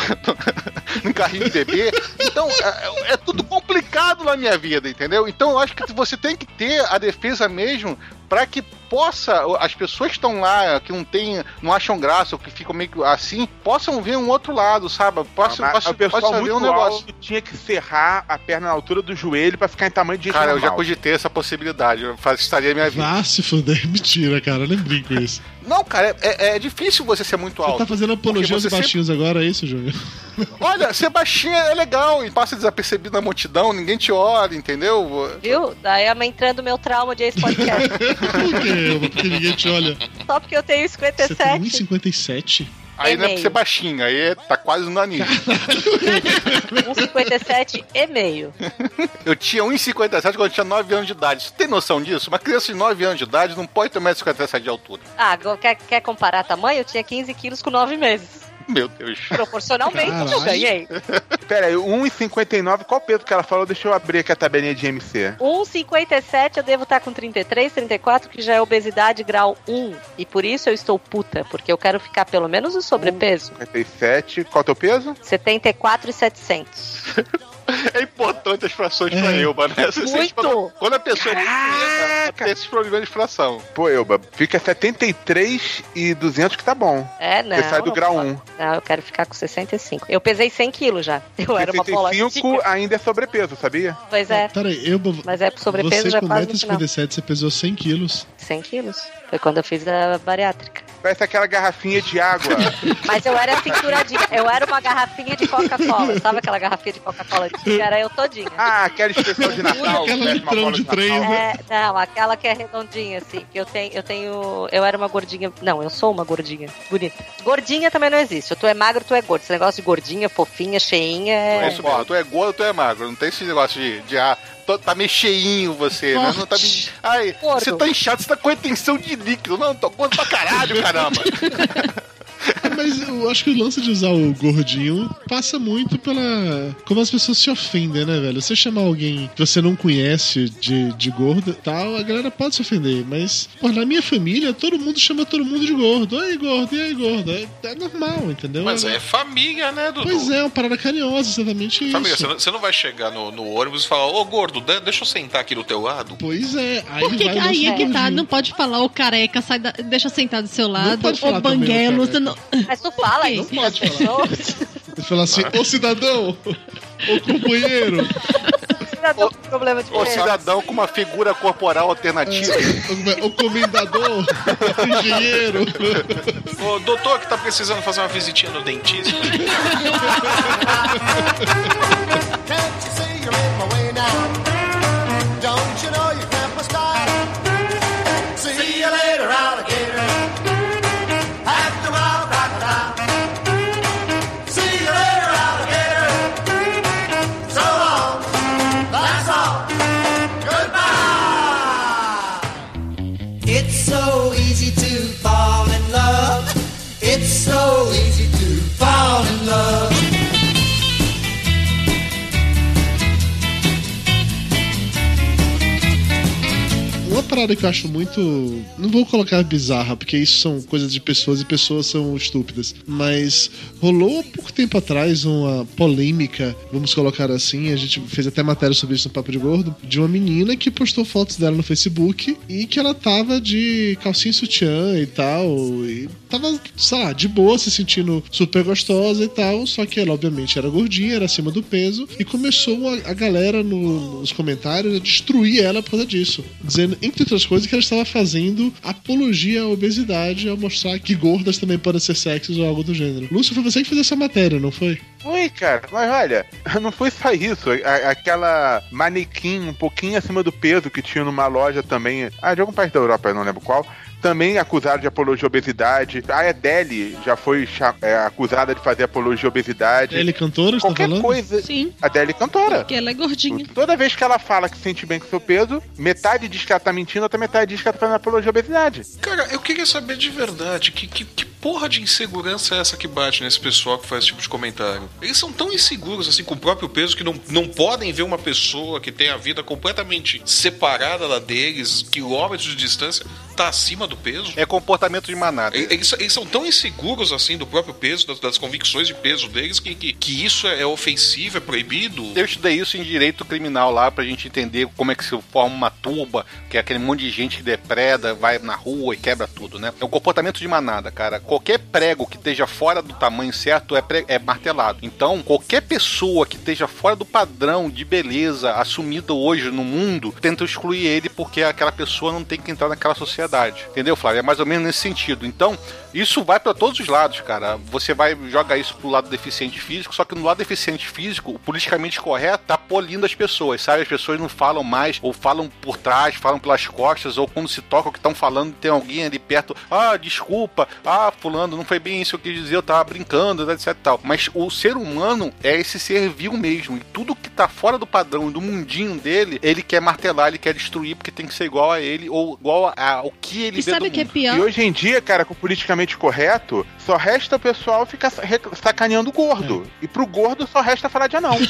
num carrinho de bebê. Então é, é tudo complicado na minha vida, entendeu? Então eu acho que você tem que ter a defesa mesmo para que possa as pessoas que estão lá que não tem não acham graça ou que ficam meio que assim possam ver um outro lado sabe possa, Mas possa, o pessoal possa muito ver um negócio alto tinha que serrar a perna na altura do joelho pra ficar em tamanho de cara eu já normal. cogitei essa possibilidade eu estaria minha vida Vá se fuder. Mentira, cara. Nem brinco isso. não cara é, é difícil você ser muito Você alto tá fazendo apologia aos você sempre- baixinhos agora, é isso, Júnior? Olha, ser baixinho é legal e passa desapercebido na multidão, ninguém te olha, entendeu? Viu? Daí é entrando meu trauma de ex-podcast. Por quê? Porque ninguém te olha. Só porque eu tenho Você tem 57. 1,57? Aí não é pra ser baixinho, aí é- tá quase no anil. 1,57 e meio. Eu tinha 1,57 quando eu tinha 9 anos de idade. Você tem noção disso? Uma criança de 9 anos de idade não pode ter 1,57m de altura. Ah, agora quer, quer comparar tamanho? Eu tinha 15 quilos com 9 meses. Meu Deus. Proporcionalmente, eu Caralho. ganhei. Pera aí, 1,59, qual o peso que ela falou? Deixa eu abrir aqui a tabelinha de MC. 1,57 eu devo estar com 33, 34, que já é obesidade grau 1. E por isso eu estou puta, porque eu quero ficar pelo menos no sobrepeso. 57, qual é o teu peso? 74 e 700. É importante as frações pra Elba, né? Você Muito. Quando, quando a pessoa tem esses problemas de fração. Pô, Elba, fica 73 e 200 que tá bom. É, não. Você sai do grau 1. Não, eu quero ficar com 65. Eu pesei 100 quilos já. Eu era uma bola 65 ainda é sobrepeso, sabia? Pois é. Peraí, eu. Mas é pro sobrepeso Você já com quase no final. 1,57m, você pesou 100 quilos. 100 quilos. Foi quando eu fiz a bariátrica. Parece aquela garrafinha de água. Mas eu era cinturadinha. Eu era uma garrafinha de Coca-Cola. Sabe aquela garrafinha de Coca-Cola? Era eu todinha. gordinha. Ah, aquela expressão de Natal. Aquela uma bola de trem, né? É, não, aquela que é redondinha, assim. Que eu tenho, eu tenho. Eu era uma gordinha. Não, eu sou uma gordinha. Bonita. Gordinha também não existe. Tu é magro, tu é gordo. Esse negócio de gordinha, fofinha, cheinha. É É... isso mesmo. Tu é gordo, tu é magro. Não tem esse negócio de, de ah, tô- tá meio cheinho você, né? Não tá meio... Ai, Gordo. você tá inchado, você tá com retenção de líquido. Não, tô gordo pra caralho, caramba. Mas eu acho que o lance de usar o gordinho passa muito pela. como as pessoas se ofendem, né, velho? Você chamar alguém que você não conhece de, de gordo e tal, a galera pode se ofender. Mas, pô, na minha família, todo mundo chama todo mundo de gordo. Oi, gordo, e aí, gordo? É, é normal, entendeu? Mas é família, né, Dudu? Pois é, uma parada carinhosa, exatamente isso. Família, você não, vai chegar no, no ônibus e falar, ô gordo, de- deixa eu sentar aqui do teu lado. Pois é, aí Por que vai aí é que tá? Não pode falar o careca, sai da- deixa sentar do seu lado, o banguelo. você não- Mas tu fala isso Não pode falar. Você fala assim, ô cidadão, ô companheiro, Cidadão com problema de Ô peso. cidadão com uma figura corporal alternativa. ô comendador, engenheiro. Ô doutor que tá precisando fazer uma visitinha no dentista. parada que eu acho muito. Não vou colocar bizarra, porque isso são coisas de pessoas e pessoas são estúpidas. Mas rolou há pouco tempo atrás uma polêmica, vamos colocar assim. A gente fez até matéria sobre isso no Papo de Gordo. De uma menina que postou fotos dela no Facebook e que ela tava de calcinha sutiã e tal. E tava, sei lá, de boa, se sentindo super gostosa e tal. Só que ela, obviamente, era gordinha, era acima do peso. E começou a, a galera no- nos comentários a destruir ela por causa disso. Dizendo, entre outras coisas, que ela estava fazendo apologia à obesidade ao mostrar que gordas também podem ser sexys ou algo do gênero. Lúcio, foi você que fez essa matéria, não foi? Foi, cara. Mas olha, não foi só isso. A- aquela manequim um pouquinho acima do peso que tinha numa loja também. Ah, de algum país da Europa, eu não lembro qual. Também acusada de apologia à obesidade. A Adele já foi é, acusada de fazer apologia à obesidade. Ele cantora, tá Qualquer falando? coisa. Sim. Adele cantora. Porque ela é gordinha. Toda vez que ela fala que se sente bem com seu peso, metade diz que ela tá mentindo, outra metade diz que ela tá fazendo apologia à obesidade. Cara, eu queria saber de verdade que, que, que porra de insegurança é essa que bate nesse pessoal que faz esse tipo de comentário? Eles são tão inseguros assim com o próprio peso que não, não podem ver uma pessoa que tem a vida completamente separada da deles, quilômetros de distância, tá acima do peso. É comportamento de manada. Eles, eles são tão inseguros assim do próprio peso, das, das convicções de peso deles, que, que, que isso é ofensivo, é proibido. Eu estudei isso em direito criminal lá pra gente entender como é que se forma uma turba, que é aquele monte de gente que depreda, vai na rua e quebra tudo, né? É um comportamento de manada, cara. Qualquer prego que esteja fora do tamanho certo é, é martelado. Então, qualquer pessoa que esteja fora do padrão de beleza assumido hoje no mundo, tenta excluir ele porque aquela pessoa não tem que entrar naquela sociedade. Entendeu, Flávio? É mais ou menos nesse sentido. Então, isso vai pra todos os lados, cara. Você vai jogar isso pro lado deficiente físico, só que no lado deficiente físico, o politicamente correto tá polindo as pessoas, sabe? As pessoas não falam mais, ou falam por trás, falam pelas costas, ou quando se tocam o que estão falando, tem alguém ali perto, ah, desculpa, ah, fulano, não foi bem isso que eu quis dizer, eu tava brincando, etc e tal. Mas o ser humano é esse ser vil mesmo, e tudo que tá fora do padrão, do mundinho dele, ele quer martelar, ele quer destruir, porque tem que ser igual a ele, ou igual a- ao que ele E vê sabe do o que é mundo. pior? E hoje em dia, cara, com o politicamente correto, só resta o pessoal ficar sacaneando o gordo. E pro gordo só resta falar de anão.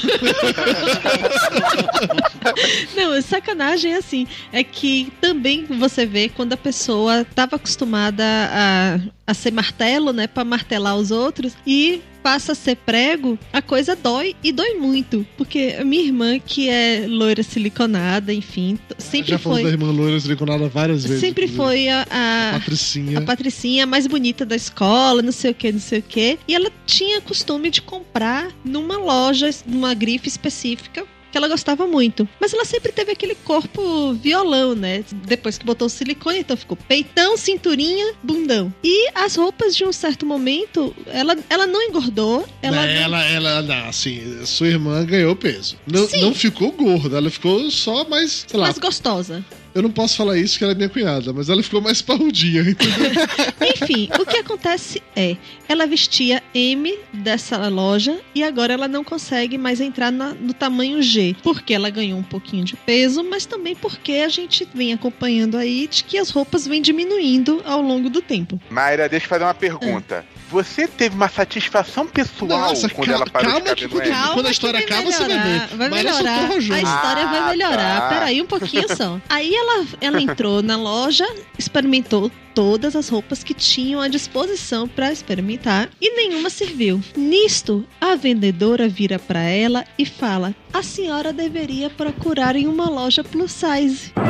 Não, sacanagem é assim. É que também você vê quando a pessoa estava acostumada a, a ser martelo, né? Pra martelar os outros. E passa a ser prego, a coisa dói e dói muito. Porque a minha irmã, que é loira siliconada, enfim, sempre Já foi. da irmã loira siliconada várias vezes. Sempre foi a, a, Patricinha. a Patricinha mais bonita da escola, não sei o que, não sei o que. E ela tinha costume de comprar numa loja, numa grife específica, que ela gostava muito. Mas ela sempre teve aquele corpo violão, né? Depois que botou o silicone, então ficou peitão, cinturinha, bundão. E as roupas, de um certo momento, ela, ela não engordou. Ela, Ela, ela, ela, não, assim, sua irmã ganhou peso. Não, Sim. não ficou gorda, ela ficou só mais, sei lá. mais gostosa. Eu não posso falar isso que ela é minha cunhada, mas ela ficou mais parrudinha, entendeu? Enfim, o que acontece é, ela vestia M dessa loja e agora ela não consegue mais entrar na- no tamanho G, porque ela ganhou um pouquinho de peso, mas também porque a gente vem acompanhando aí de que as roupas vêm diminuindo ao longo do tempo. Mayra, deixa eu fazer uma pergunta. Você teve uma satisfação pessoal Nossa, quando cal- ela parou calma de que caber quando- M? quando a história que acaba, você vai melhorar, ver. Vai melhorar. A história vai Ah, melhorar. tá. Peraí, um pouquinho só. Aí ela, ela entrou na loja, experimentou todas as roupas que tinham à disposição para experimentar e nenhuma serviu. Nisto, a vendedora vira para ela e fala: "A senhora deveria procurar em uma loja plus size."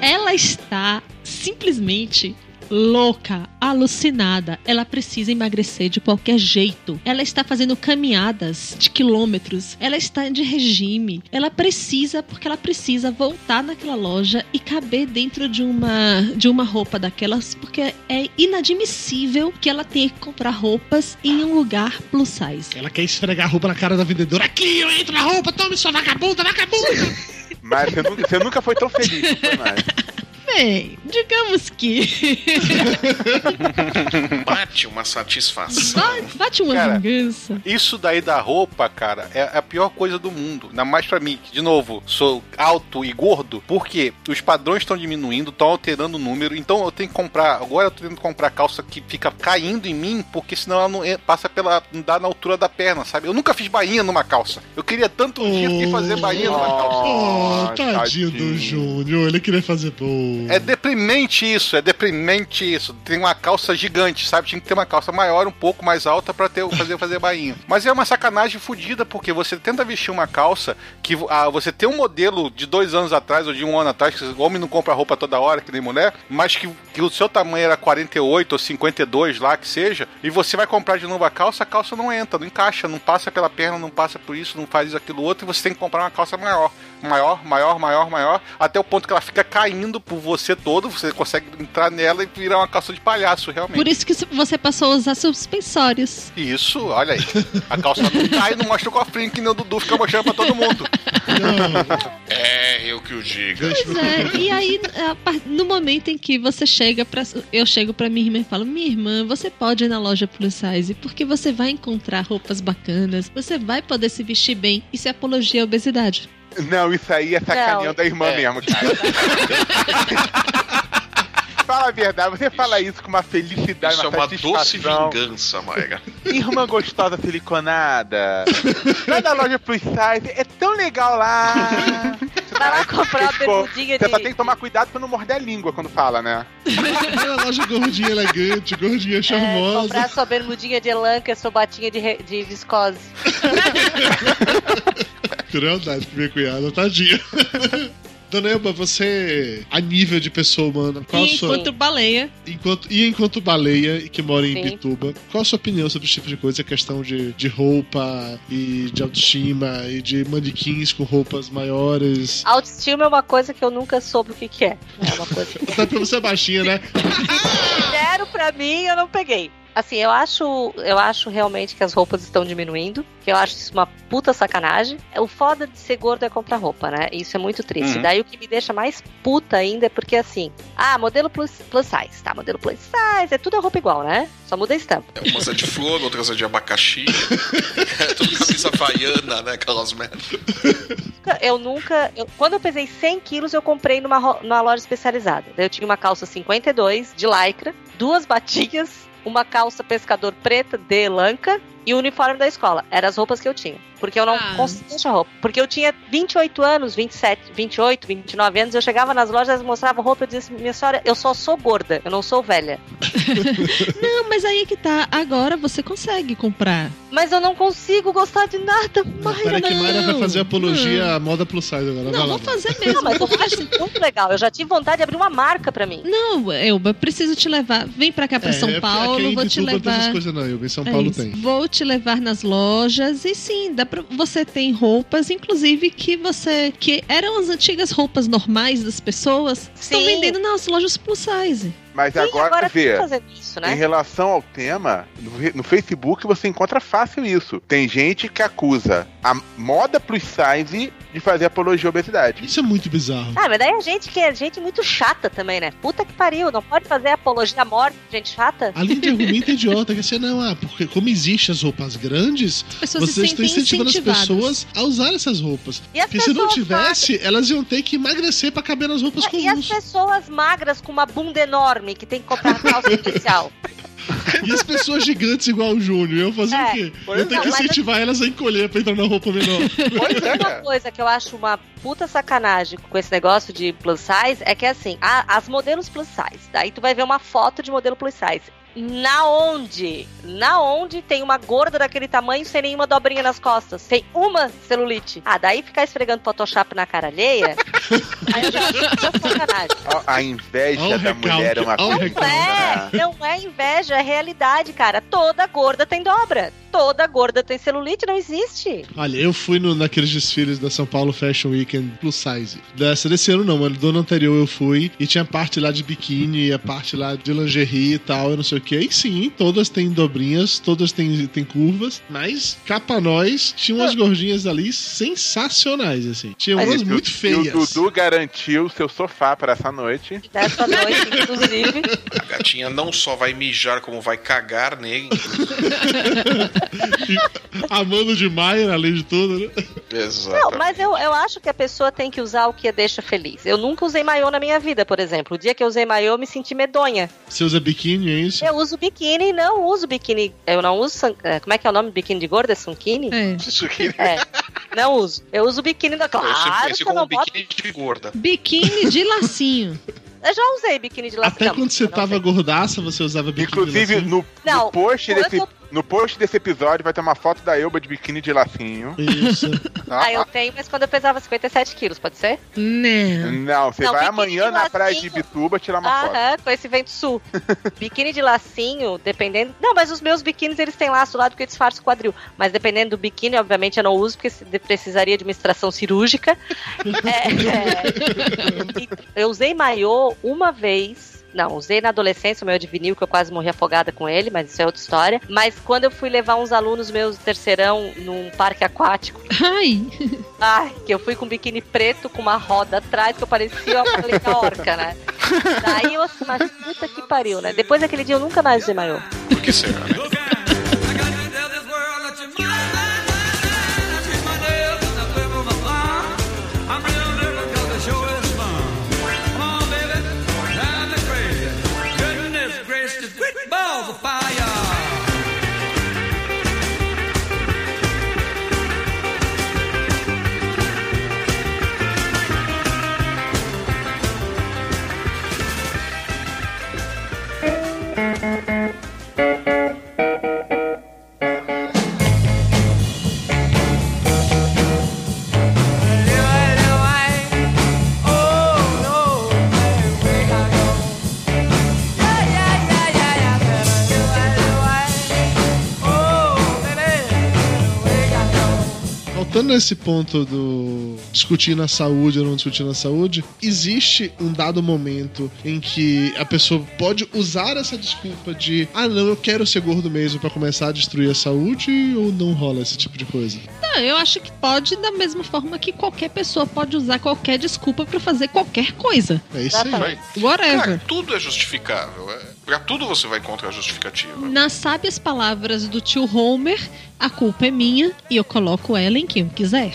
ela está simplesmente louca, alucinada. Ela precisa emagrecer de qualquer jeito. Ela está fazendo caminhadas de quilômetros. Ela está de regime. Ela precisa, porque ela precisa voltar naquela loja e caber dentro de uma de uma roupa daquelas, porque é inadmissível que ela tenha que comprar roupas em um lugar plus size. Ela quer esfregar a roupa na cara da vendedora. Aqui, eu entro na roupa, tome sua vagabunda, vagabunda! Mas você nunca, você nunca foi tão feliz, foi mais. Bem, digamos que Bate uma satisfação. bate uma Cara, vingança. Isso daí da roupa, cara, é a pior coisa do mundo. Ainda mais pra mim, que, de novo, sou alto e gordo, porque os padrões estão diminuindo, estão alterando o número. Então eu tenho que comprar. Agora eu tô tentando comprar calça que fica caindo em mim, porque senão ela não en- passa pela. não dá na altura da perna, sabe? Eu nunca fiz bainha numa calça. Eu queria tanto um dia que fazer bainha numa calça. Oh, tadinho do Júnior, ele queria fazer bom. É deprimente isso, é deprimente isso. Tem uma calça gigante, sabe? Tinha que ter uma calça maior, um pouco mais alta pra ter, fazer, fazer bainha. Mas é uma sacanagem fodida, porque você tenta vestir uma calça que ah, você tem um modelo de dois anos atrás ou de um ano atrás, que o homem não compra roupa toda hora, que nem mulher, mas que, que o seu tamanho era 48 ou 52 lá, que seja, e você vai comprar de novo a calça, a calça não entra, não encaixa, não passa pela perna, não passa por isso, não faz aquilo outro, e você tem que comprar uma calça maior. Maior, maior, maior, maior, até o ponto que ela fica caindo por você todo, você consegue entrar nela e virar uma calça de palhaço, realmente. Por isso que você passou a usar suspensórios. Isso, olha aí. A calça não cai, não mostra o cofrinho que nem o Dudu fica mostrando pra todo mundo. É, eu que o diga. Pois é, e aí, no momento em que você chega pra. Eu chego pra minha irmã e falo: Minha irmã, você pode ir na loja plus size, porque você vai encontrar roupas bacanas, você vai poder se vestir bem. Isso é apologia à obesidade. Não, isso aí é sacaneando Não. a irmã É. mesmo, cara. fala a verdade, você fala isso com uma felicidade, Isso é uma uma doce vingança, Mayra. Irmã gostosa siliconada. Vai na loja plus size, é tão legal lá. Vai lá comprar uma Tipo, bermudinha Você de... só tem que tomar cuidado pra não morder a língua quando fala, né? É uma loja gordinha elegante, gordinha charmosa. Comprar sua bermudinha de elanca, sua batinha de, re- de viscose. Crueldade minha cunhada, tadinha. Dona Elba, você, a nível de pessoa humana, qual a E sua... enquanto baleia. Enquanto, e enquanto baleia e que mora em Sim. Bituba, qual a sua opinião sobre esse tipo de coisa? A questão de, de roupa e de autoestima e de manequins com roupas maiores. Autoestima é uma coisa que eu nunca soube o que, que é. É uma coisa Até pra você é baixinha, né? deram pra mim eu não peguei. Assim, eu acho, eu acho realmente que as roupas estão diminuindo, que eu acho isso uma puta sacanagem. O foda de ser gordo é comprar roupa, né? Isso é muito triste. Uhum. Daí o que me deixa mais puta ainda é porque assim, ah, modelo plus, plus size, tá? Modelo plus size, é tudo a roupa igual, né? Só muda a estampa. Umas é de flor, outras é de abacaxi. é tudo camisa havaiana, né? Aquelas merda. Eu nunca. eu- quando eu pesei 100 quilos, eu comprei numa, numa loja especializada. Daí eu tinha uma calça 52 de lycra, duas batinhas, uma calça pescador preta de elanca e o uniforme da escola. Eram as roupas que eu tinha. Porque eu não Ah. conseguia achar roupa. Porque eu tinha 28 anos, 27, 28, 29 anos. Eu chegava nas lojas, elas mostravam roupa e eu dizia assim: Minha senhora, eu só sou gorda, eu não sou velha. Não, mas aí que tá. Agora você consegue comprar. Mas eu não consigo gostar de nada. Peraí que Mayra vai fazer apologia Não. à moda plus size agora. lá, vou fazer mesmo. mas eu acho muito legal. Eu já tive vontade de abrir uma marca pra mim. Não, Elba, preciso te levar. Vem pra cá pra É, São porque Paulo, aqui em vou te Bituba não tem levar. essas coisas não, Elba. Em São É Paulo isso. tem. Vou te levar nas lojas e sim, dá pra, você tem roupas, inclusive que você que eram as antigas roupas normais das pessoas, estão vendendo nas lojas plus size. Mas Sim, agora, agora vê, isso, né? em relação ao tema, no, no Facebook você encontra fácil isso. Tem gente que acusa a moda plus size de fazer apologia à obesidade. Isso é muito bizarro. Ah, mas daí a gente que é gente muito chata também, né? Puta que pariu, não pode fazer apologia à morte de gente chata? A linha de argumento idiota, que assim, não, ah, porque como existem as roupas grandes, se vocês estão incentivando as pessoas a usar essas roupas. E as Porque se não tivesse, elas iam ter que emagrecer pra caber nas roupas E as comuns. pessoas magras com uma bunda enorme que tem que comprar calça especial. E as pessoas gigantes igual o Júnior, eu fazer É. o quê? Eu tenho é. que incentivar elas a encolher pra entrar na roupa menor. Uma coisa que eu acho uma puta sacanagem com esse negócio de plus size é que assim, a- as modelos plus size, daí tu vai ver uma foto de modelo plus size. Na onde? Na onde tem uma gorda daquele tamanho sem nenhuma dobrinha nas costas? Tem uma celulite. Ah, daí ficar esfregando Photoshop na cara alheia? aí eu já sacanagem. A inveja Ó o da recalque, mulher é uma coisa. né? É, não é inveja, é realidade, cara. Toda gorda tem dobra. Toda gorda tem celulite, não existe. Olha, eu fui no, naqueles desfiles da São Paulo Fashion Weekend plus size. Dessa desse ano não, mas do ano anterior eu fui e tinha parte lá de biquíni, a parte lá de lingerie e tal, eu não sei o que. Sim, todas têm dobrinhas, todas têm, têm curvas, mas capa nós, tinha umas gordinhas ali sensacionais, assim. Tinha Mas umas o- muito E o feias. Dudu garantiu seu sofá para essa noite. Dessa noite, inclusive. A gatinha não só vai mijar, como vai cagar nele. Amando demais, além de tudo, né? Exato. Não, mas eu, eu acho que a pessoa tem que usar o que a deixa feliz. Eu nunca usei maiô na minha vida, por exemplo. O dia que eu usei maiô, eu me senti medonha. Você usa biquíni, é isso? Eu uso biquíni e não uso biquíni. Eu não uso. é, Como é que é o nome? Biquíni de gorda? Sunkini? É. É. Não uso. Eu uso biquíni da. Eu sempre Claro eu como não um boto. biquíni de gorda. Biquíni de lacinho. Eu já usei biquíni de laço. Até quando você tava gordaça, você usava biquíni. Inclusive, assim? no, Não, no, post quando desse, eu- no post desse episódio vai ter uma foto da Elba de biquíni de lacinho. Isso. Ah, eu tenho, mas quando eu pesava 57 quilos, pode ser? Não. Não, você Não, vai amanhã na praia de. Ibituba tirar uma foto. Aham, com esse vento sul. biquíni de lacinho, dependendo. Não, mas os meus biquínis eles têm laço lá porque eu disfarço o quadril. Mas dependendo do biquíni, obviamente eu não uso porque se- precisaria de uma extração cirúrgica. É, é. Eu usei maiô uma vez. Não, usei na adolescência o meu de vinil, que eu quase morri afogada com ele, mas isso é outra história. Mas quando eu fui levar uns alunos meus do terceirão num parque aquático, Ai. Ai, que eu fui com um biquíni preto com uma roda atrás que eu parecia uma paleta orca, né? Daí eu assim, mas puta que pariu, né? Depois daquele dia eu nunca mais usei maiô. Por que será, né? Voltando nesse ponto do discutir na saúde ou não discutir na saúde, existe um dado momento em que a pessoa pode usar essa desculpa de ah não, eu quero ser gordo mesmo pra começar a destruir a saúde ou não rola esse tipo de coisa? Não, eu acho que pode da mesma forma que qualquer pessoa pode usar qualquer desculpa pra fazer qualquer coisa. É isso aí. Vai. Whatever. Cara, tudo é justificável. É. Pra tudo você vai encontrar justificativa. Nas sábias palavras do tio Homer, a culpa é minha e eu coloco ela em quem eu quiser.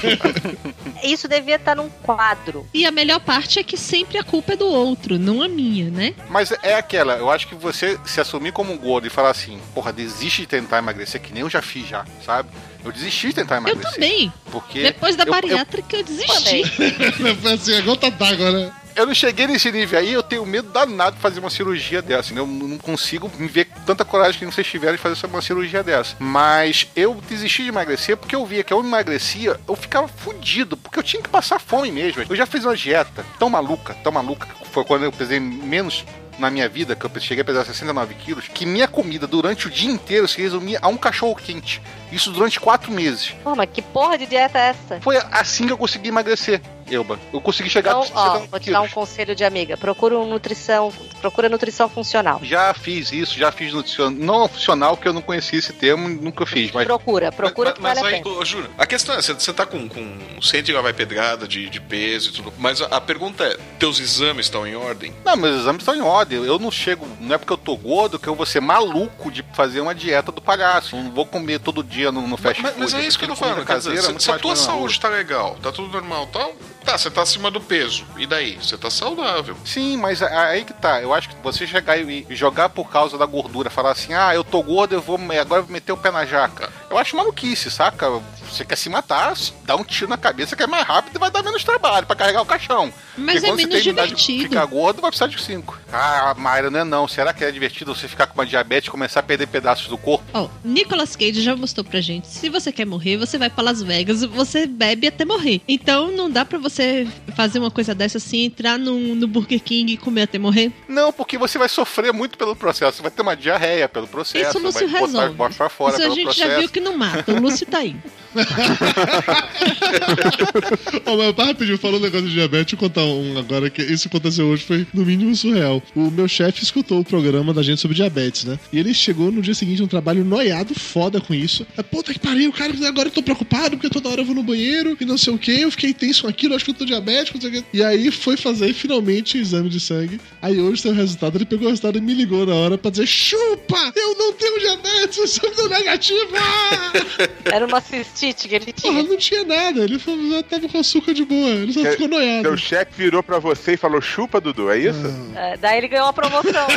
Isso devia estar num quadro. E a melhor parte é que sempre a culpa é do outro, não a minha, né? Mas é aquela, eu acho que você se assumir como um gordo e falar assim, porra, desiste de tentar emagrecer, que nem eu já fiz já, sabe? Eu desisti de tentar Eu emagrecer. também. Porque Depois da eu- eu- bariátrica eu, desisti. Foi assim, a gota d'água, né? Eu não cheguei nesse nível aí, eu tenho medo danado de fazer uma cirurgia dessa. né? Eu não consigo me ver com tanta coragem que vocês tiveram de fazer uma cirurgia dessa. Mas eu desisti de emagrecer porque eu via que eu emagrecia, eu ficava fudido, porque eu tinha que passar fome mesmo. Eu já fiz uma dieta tão maluca, tão maluca, que foi quando eu pesei menos na minha vida, que eu cheguei a pesar 69 quilos, que minha comida durante o dia inteiro se resumia a um cachorro quente. Isso durante quatro meses. Pô, mas que porra de dieta é essa? Foi assim que eu consegui emagrecer, Elba. Eu consegui chegar Então, a ó, 69 vou te dar um conselho de amiga. Procura um nutrição, procura nutrição funcional. Já fiz isso, já fiz nutricional. Não funcional, que eu não conhecia esse termo, nunca fiz. Mas Procura, procura que Mas vale a aí, pena. ô, Júnior, a questão é, você, tá com, com 100 vai pedrada de, de peso e tudo, mas a, a pergunta é, teus exames estão em ordem? Não, meus exames estão em ordem. Eu não chego. Não é porque eu tô gordo que eu vou ser maluco de fazer uma dieta do palhaço. Não vou comer todo dia no, no fast Mas, food. mas é isso que eu tô comida quer dizer, caseira, se, se a tua saúde tá legal, tá tudo normal tal, tá, você tá acima do peso, e daí? Você tá saudável. Sim, mas aí que tá. Eu acho que você chegar e e jogar por causa da gordura, falar assim, ah, eu tô gordo, eu vou agora eu vou meter o pé na jaca. Eu acho maluquice, saca? Você quer se matar, dá um tiro na cabeça que é mais rápido e vai dar menos trabalho pra carregar o caixão. Mas Porque é menos divertido. Ficar gordo, vai precisar de cinco. Ah, Mayra, não é não. Será que é divertido você ficar com uma diabetes e começar a perder pedaços do corpo? Ó, Nicolas Cage já mostrou pra gente. Se você quer morrer, você vai pra Las Vegas, você bebe até morrer. Então não dá pra você fazer uma coisa dessa assim, entrar no, no Burger King e comer até morrer. Não, porque você vai sofrer muito pelo processo. Você vai ter uma diarreia pelo processo. Isso o Lúcio vai botar resolve. botar pra fora Isso a gente processo. já viu que não mata. O Lúcio tá aí. Ô, mas rapidinho, falando um negócio de diabetes, deixa eu contar um agora que isso aconteceu hoje foi no mínimo surreal. O meu chefe escutou o programa da gente sobre diabetes, né? E ele chegou no dia seguinte um trabalho noiado, foda com isso. É, puta que pariu, cara, agora eu tô preocupado porque toda hora eu vou no banheiro e não sei o que, eu fiquei tenso com aquilo, acho que eu tô diabético, não sei o que. E aí foi fazer finalmente o exame de sangue. Aí hoje tem o resultado, ele pegou o resultado e me ligou na hora pra dizer: chupa! Eu não tenho diabetes, exame deu negativo! Era uma cistite que ele tinha. Porra, não tinha nada, ele falou, tava com açúcar de boa, ele só ficou noiado. Seu chefe virou pra você e falou chupa, Dudu, é isso? É, daí ele ganhou uma promoção.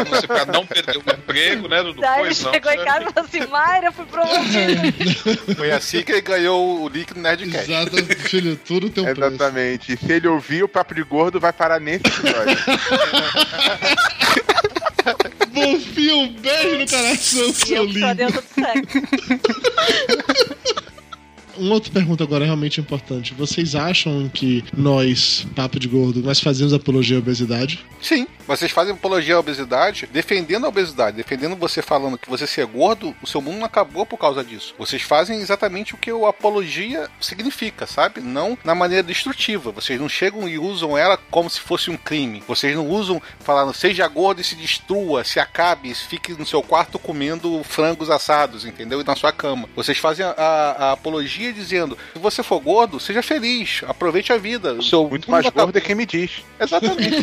É você pra não perder o emprego, né, Dudu? daí ele Pois não. chegou em casa e falou assim: Mayra, eu fui promovido. Foi assim que ele ganhou o líquido Nerdcast. Exato, filho, tudo tem um preço. Exatamente. E se ele ouvir, o papo de gordo vai parar nesse episódio. Bonfia, um beijo no coração, seu lindo. Só deu tudo certo. Uma outra pergunta agora realmente importante. Vocês acham que nós, Papo de Gordo, nós fazemos apologia à obesidade? Sim, vocês fazem apologia à obesidade, defendendo a obesidade, defendendo você falando que você ser gordo, o seu mundo não acabou por causa disso. Vocês fazem exatamente o que o apologia significa, sabe? Não na maneira destrutiva. Vocês não chegam e usam ela como se fosse um crime. Vocês não usam falando seja gordo e se destrua, se acabe, fique no seu quarto comendo frangos assados, entendeu? E na sua cama. Vocês fazem a, a apologia dizendo: se você for gordo, seja feliz, aproveite a vida. O seu Muito mais gordo é quem me diz. Exatamente.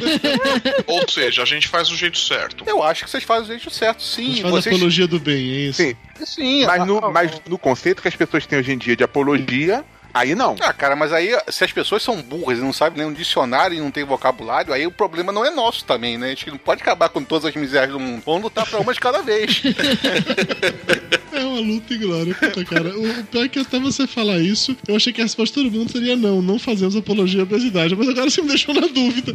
Ou seja, a gente faz do jeito certo. Eu acho que vocês fazem do jeito certo, A sim. faz Vocês... apologia do bem, é isso? Sim. Sim, Mas a- no, a- mas no conceito que as pessoas têm hoje em dia de apologia, aí não. Ah, cara, mas aí se as pessoas são burras e não sabem ler um dicionário e não tem vocabulário, aí o problema não é nosso também, né? A gente não pode acabar com todas as misérias do mundo. Vamos lutar pra uma de cada vez. É uma luta e glória, puta cara. O pior é que até você falar isso, eu achei que a resposta de todo mundo seria não, não fazemos apologia à obesidade. Mas agora você me deixou na dúvida.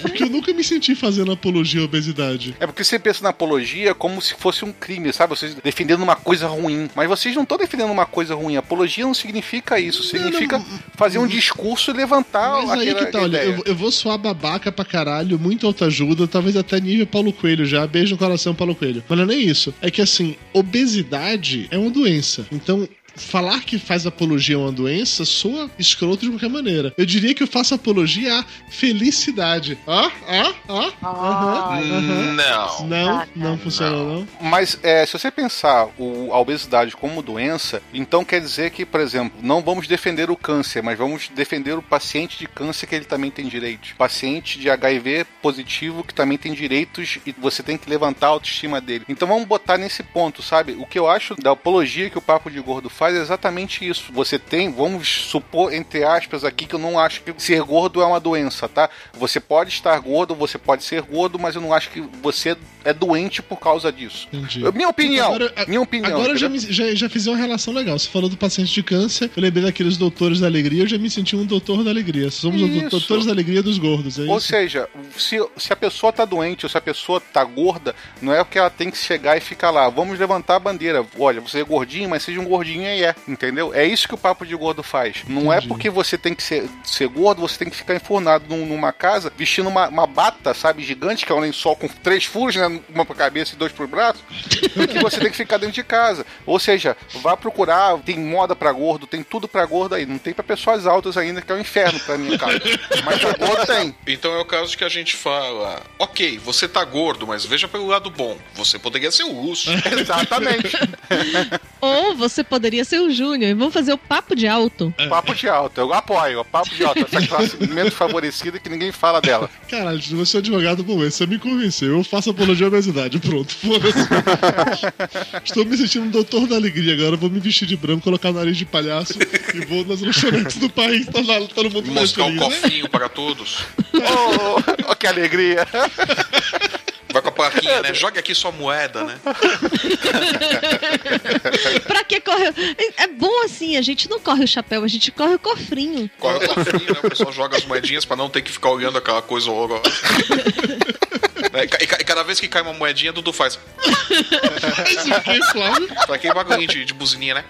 Porque eu nunca me senti fazendo apologia à obesidade. É porque você pensa na apologia como se fosse um crime, sabe? Vocês defendendo uma coisa ruim. Mas vocês não estão defendendo uma coisa ruim. Apologia não significa isso. Significa fazer um discurso e levantar Mas aí que tá, olha, eu, eu vou soar babaca pra caralho, muito autoajuda, talvez até nível Paulo Coelho já. Beijo no coração, Paulo Coelho. Mas não é nem isso. É que assim, obesidade é uma doença. Então. Falar que faz apologia a uma doença soa escroto de qualquer maneira. Eu diria que eu faço apologia à felicidade. Ó, ó, ó. aham, aham. Não. Não, não funciona não. Mas é, se você pensar o- a obesidade como doença, então quer dizer que, por exemplo, não vamos defender o câncer, mas vamos defender o paciente de câncer que ele também tem direitos. Paciente de HIV positivo que também tem direitos e você tem que levantar a autoestima dele. Então vamos botar nesse ponto, sabe? O que eu acho da apologia que o Papo de Gordo faz é exatamente isso. Você tem, vamos supor, entre aspas, aqui que eu não acho que ser gordo é uma doença, tá? Você pode estar gordo, você pode ser gordo, mas eu não acho que você é doente por causa disso. Entendi. Minha opinião. Agora, a- minha opinião. Agora eu já, me- já, já fiz uma relação legal. Você falou do paciente de câncer, eu lembrei daqueles doutores da alegria, eu já me senti um doutor da alegria. Somos os Isso. doutores da alegria dos gordos, é Ou isso? seja, se, se a pessoa tá doente ou se a pessoa tá gorda, não é que ela tem que chegar e ficar lá. Vamos levantar a bandeira. Olha, você é gordinho, mas seja um gordinho também é, entendeu? É isso que o papo de gordo faz. Não é porque você tem que ser, ser gordo, você tem que ficar enfurnado num- numa casa vestindo uma, uma bata, sabe, gigante, que é um lençol com três furos, né? Uma pra cabeça e dois pro braço, que você tem que ficar dentro de casa. Ou seja, vá procurar, tem moda pra gordo, tem tudo pra gordo aí. Não tem pra pessoas altas ainda, que é o inferno pra minha casa. Mas pra gordo tem. Então é o caso de que a gente fala: ok, você tá gordo, mas veja pelo lado bom. Você poderia ser o urso. Exatamente. Ou você poderia ser o Júnior e vamos fazer o papo de alto. Papo de alto, eu apoio. Papo de alto, essa classe menos favorecida que ninguém fala dela. Caralho, se você é advogado bom, esse você me convenceu. Eu faço apologia à obesidade. Pronto, foda-se. Estou me sentindo um doutor da alegria agora. Vou me vestir de branco, colocar o nariz de palhaço e vou nas lanchonetes do país. Tá lá, todo mundo mais Mostrar um feliz, né? para todos. Oh, que alegria. Vai com a plaquinha, né? Jogue aqui sua moeda, né? pra que corre? É é bom assim, a gente não corre o chapéu, a gente corre o cofrinho. Corre o cofrinho, né? O pessoal joga as moedinhas pra não ter que ficar olhando aquela coisa horrorosa. Né? E, ca- ca- cada vez que cai uma moedinha, Dudu faz. Esse que, Flávio? Pra aquele bagulhinho de, de buzininha, né?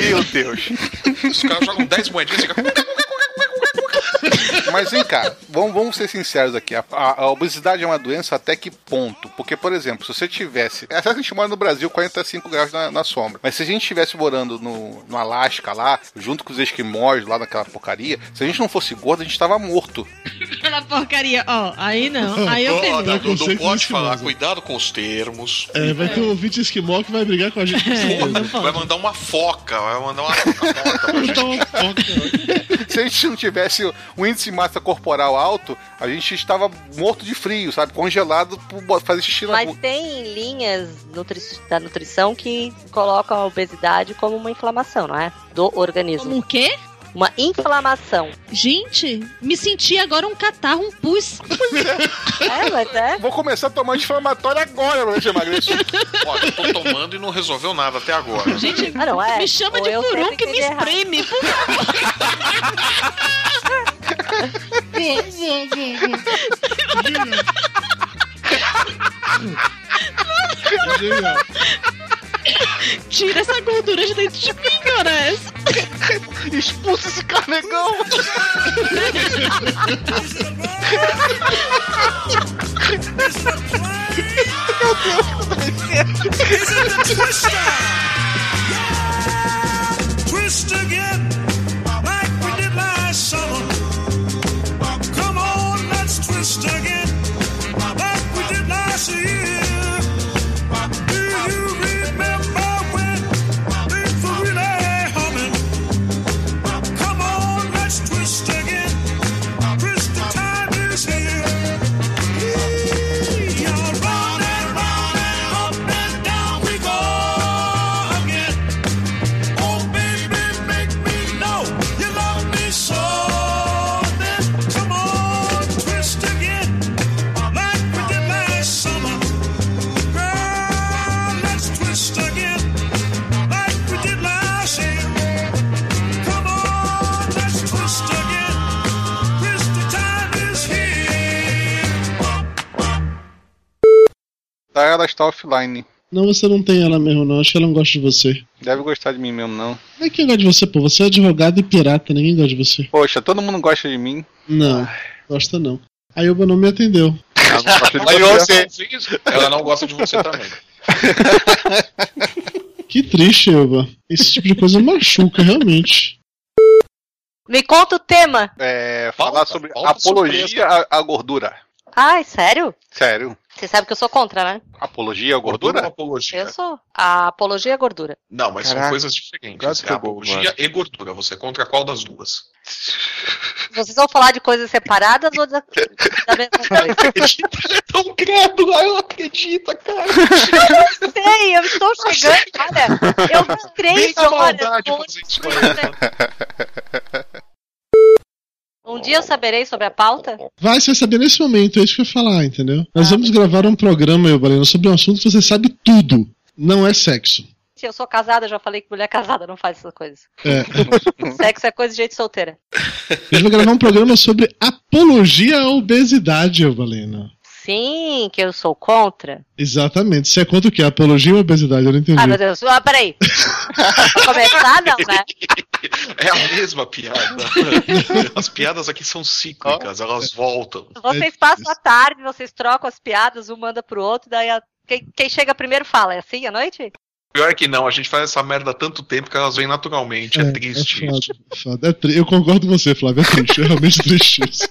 Meu Deus. Os caras jogam 10 moedinhas e fica. Mas vem cá, vamos, vamos ser sinceros aqui. A, a- a obesidade é uma doença até que ponto? Porque, por exemplo, se você tivesse. É que a gente mora no Brasil 45 graus na, na sombra. Mas se a gente estivesse morando no, no Alasca lá, junto com os esquimós lá naquela porcaria, se a gente não fosse gordo, a gente tava morto. Aquela porcaria, ó, aí não, aí eu conceito não pode de falar, esquimoso. cuidado com os termos. É, vai ter um ouvinte esquimó que vai brigar com a gente. Porra, vai mandar uma foca, vai mandar uma foca morta pra gente. Foca. Se a gente não tivesse o índice massa corporal alto, a gente estava morto de frio, sabe? Congelado por fazer xixi na Mas tem linhas nutri- da nutrição que colocam a obesidade como uma inflamação, não é? Do organismo. Como um quê? Uma inflamação. Gente, me senti agora um catarro, um pus. É, mas é. Vou começar a tomar anti-inflamatório agora pra ver se emagreço. Olha, eu tô tomando e não resolveu nada até agora. Gente, Ah, não é? me chama Ou de furu que me espreme, por favor. Genial. Tira essa gordura de dentro de mim, Horas. Expulsa esse carnegão! Twist again, like we did last summer. Come on, let's twist again, like we did last year. Offline. Não, você não tem ela mesmo, não. Acho que ela não gosta de você. Deve gostar de mim mesmo, não. Não é quem gosta de você, pô. Você é advogado e pirata, ninguém gosta de você. Poxa, todo mundo gosta de mim. Não, gosta não. A Yuba não me atendeu. Ela não gosta de você. Ela não gosta de você também. Que triste, Yuba. Esse tipo de coisa machuca, realmente. Me conta o tema. É, falar sobre pauta apologia à, à gordura. Ai, sério? Sério? Você sabe que eu sou contra, né? Apologia à Gordura gordura? ou apologia? Eu sou. A apologia à gordura. Não, mas Caraca. são coisas diferentes. É apologia mano. e gordura. Você é contra qual das duas? Vocês vão falar de coisas separadas ou da, da mesma coisa? é tão credo, eu não acredito, cara. Eu sei, eu estou chegando, olha. Eu Bem da horas. maldade hoje. fazer isso aí. Um dia eu saberei sobre a pauta. Vai, você vai saber nesse momento, é isso que eu ia falar, entendeu? Nós vamos gravar um programa, eu Balena, sobre um assunto que você sabe tudo. Não é sexo. Se eu sou casada, eu já falei que mulher casada não faz essas coisas. É. Sexo é coisa de gente solteira. Gente vai gravar um programa sobre apologia à obesidade, eu Balena. Assim que eu sou contra. Exatamente. Você é contra o quê? Apologia ou obesidade? Eu não entendi. Ah, meu Deus. Ah, peraí. Começar não, né? É a mesma piada. As piadas aqui são cíclicas, elas voltam. Vocês passam a tarde, vocês trocam as piadas, um manda pro outro, daí a- quem, quem chega primeiro fala. É assim à noite? Pior que não, a gente faz essa merda há tanto tempo que elas vêm naturalmente. É, triste. É foda, é foda. É tri- Eu concordo com você, Flávio. É triste. É realmente triste isso.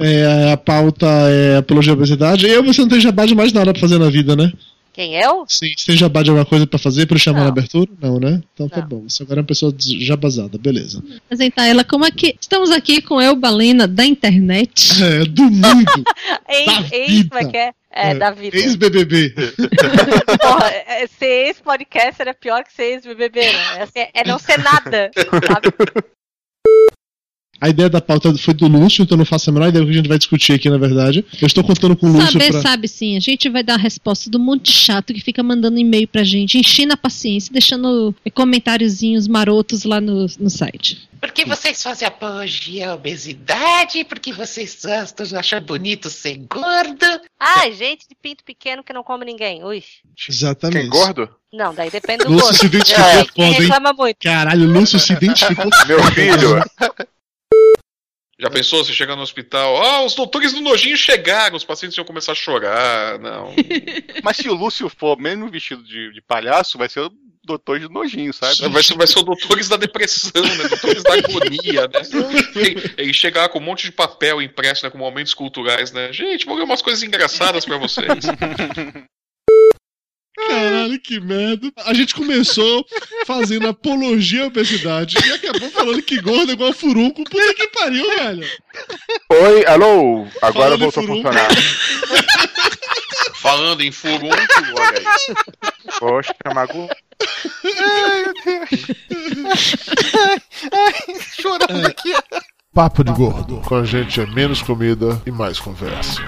É, a pauta é apologia à obesidade. Eu você não tem jabá de mais nada pra fazer na vida, né? Quem eu? Sim, você tem jabá de alguma coisa pra fazer pra eu chamar na abertura? Não, né? Então tá bom. Você agora é uma pessoa jabazada, beleza. Apresentar ela como aqui. Estamos aqui com eu, Balena, da internet. É, do mundo. Ex, ex, como é que é? É, da vida. Ex-BBB. Porra, é- ser ex-podcaster é pior que ser ex-BBB, né? É, é não ser nada, sabe? A ideia da pauta foi do Lúcio, então eu não faço a menor ideia do que a gente vai discutir aqui, na verdade. Eu estou contando com o Lúcio Saber, pra... sabe sim. A gente vai dar a resposta do monte de chato que fica mandando e-mail pra gente, enchendo a paciência, deixando comentáriozinhos marotos lá no, no site. Porque vocês fazem apologia à obesidade, porque vocês gostam, acham bonito ser gordo. Ah, gente de pinto pequeno que não come ninguém. Ui. Exatamente. Quem gordo? Não, daí depende do Lúcio gosto. se identificou É, foda, hein? reclama muito. Caralho, o Lúcio se identificou. Meu filho. Já pensou você chegar no hospital? Ah, os doutores do nojinho chegaram, os pacientes iam começar a chorar. Não. Mas se o Lúcio for mesmo vestido de, de palhaço, vai ser o doutor de nojinho, sabe? Vai ser, vai ser o doutores da depressão, né? Doutores da agonia, né? Ele, ele chegar com um monte de papel impresso, né? Com momentos culturais, né? Gente, vou ler umas coisas engraçadas pra vocês. Caralho, que merda. A gente começou fazendo apologia à obesidade e acabou falando que gordo é igual furunco. Puta que pariu, velho. Oi, alô? Agora Falando em voltou a furunco. funcionar. Falando em furunco, olha aí. Poxa, Magu. Chorando aqui. Papo de gordo. Com a gente é menos comida e mais conversa.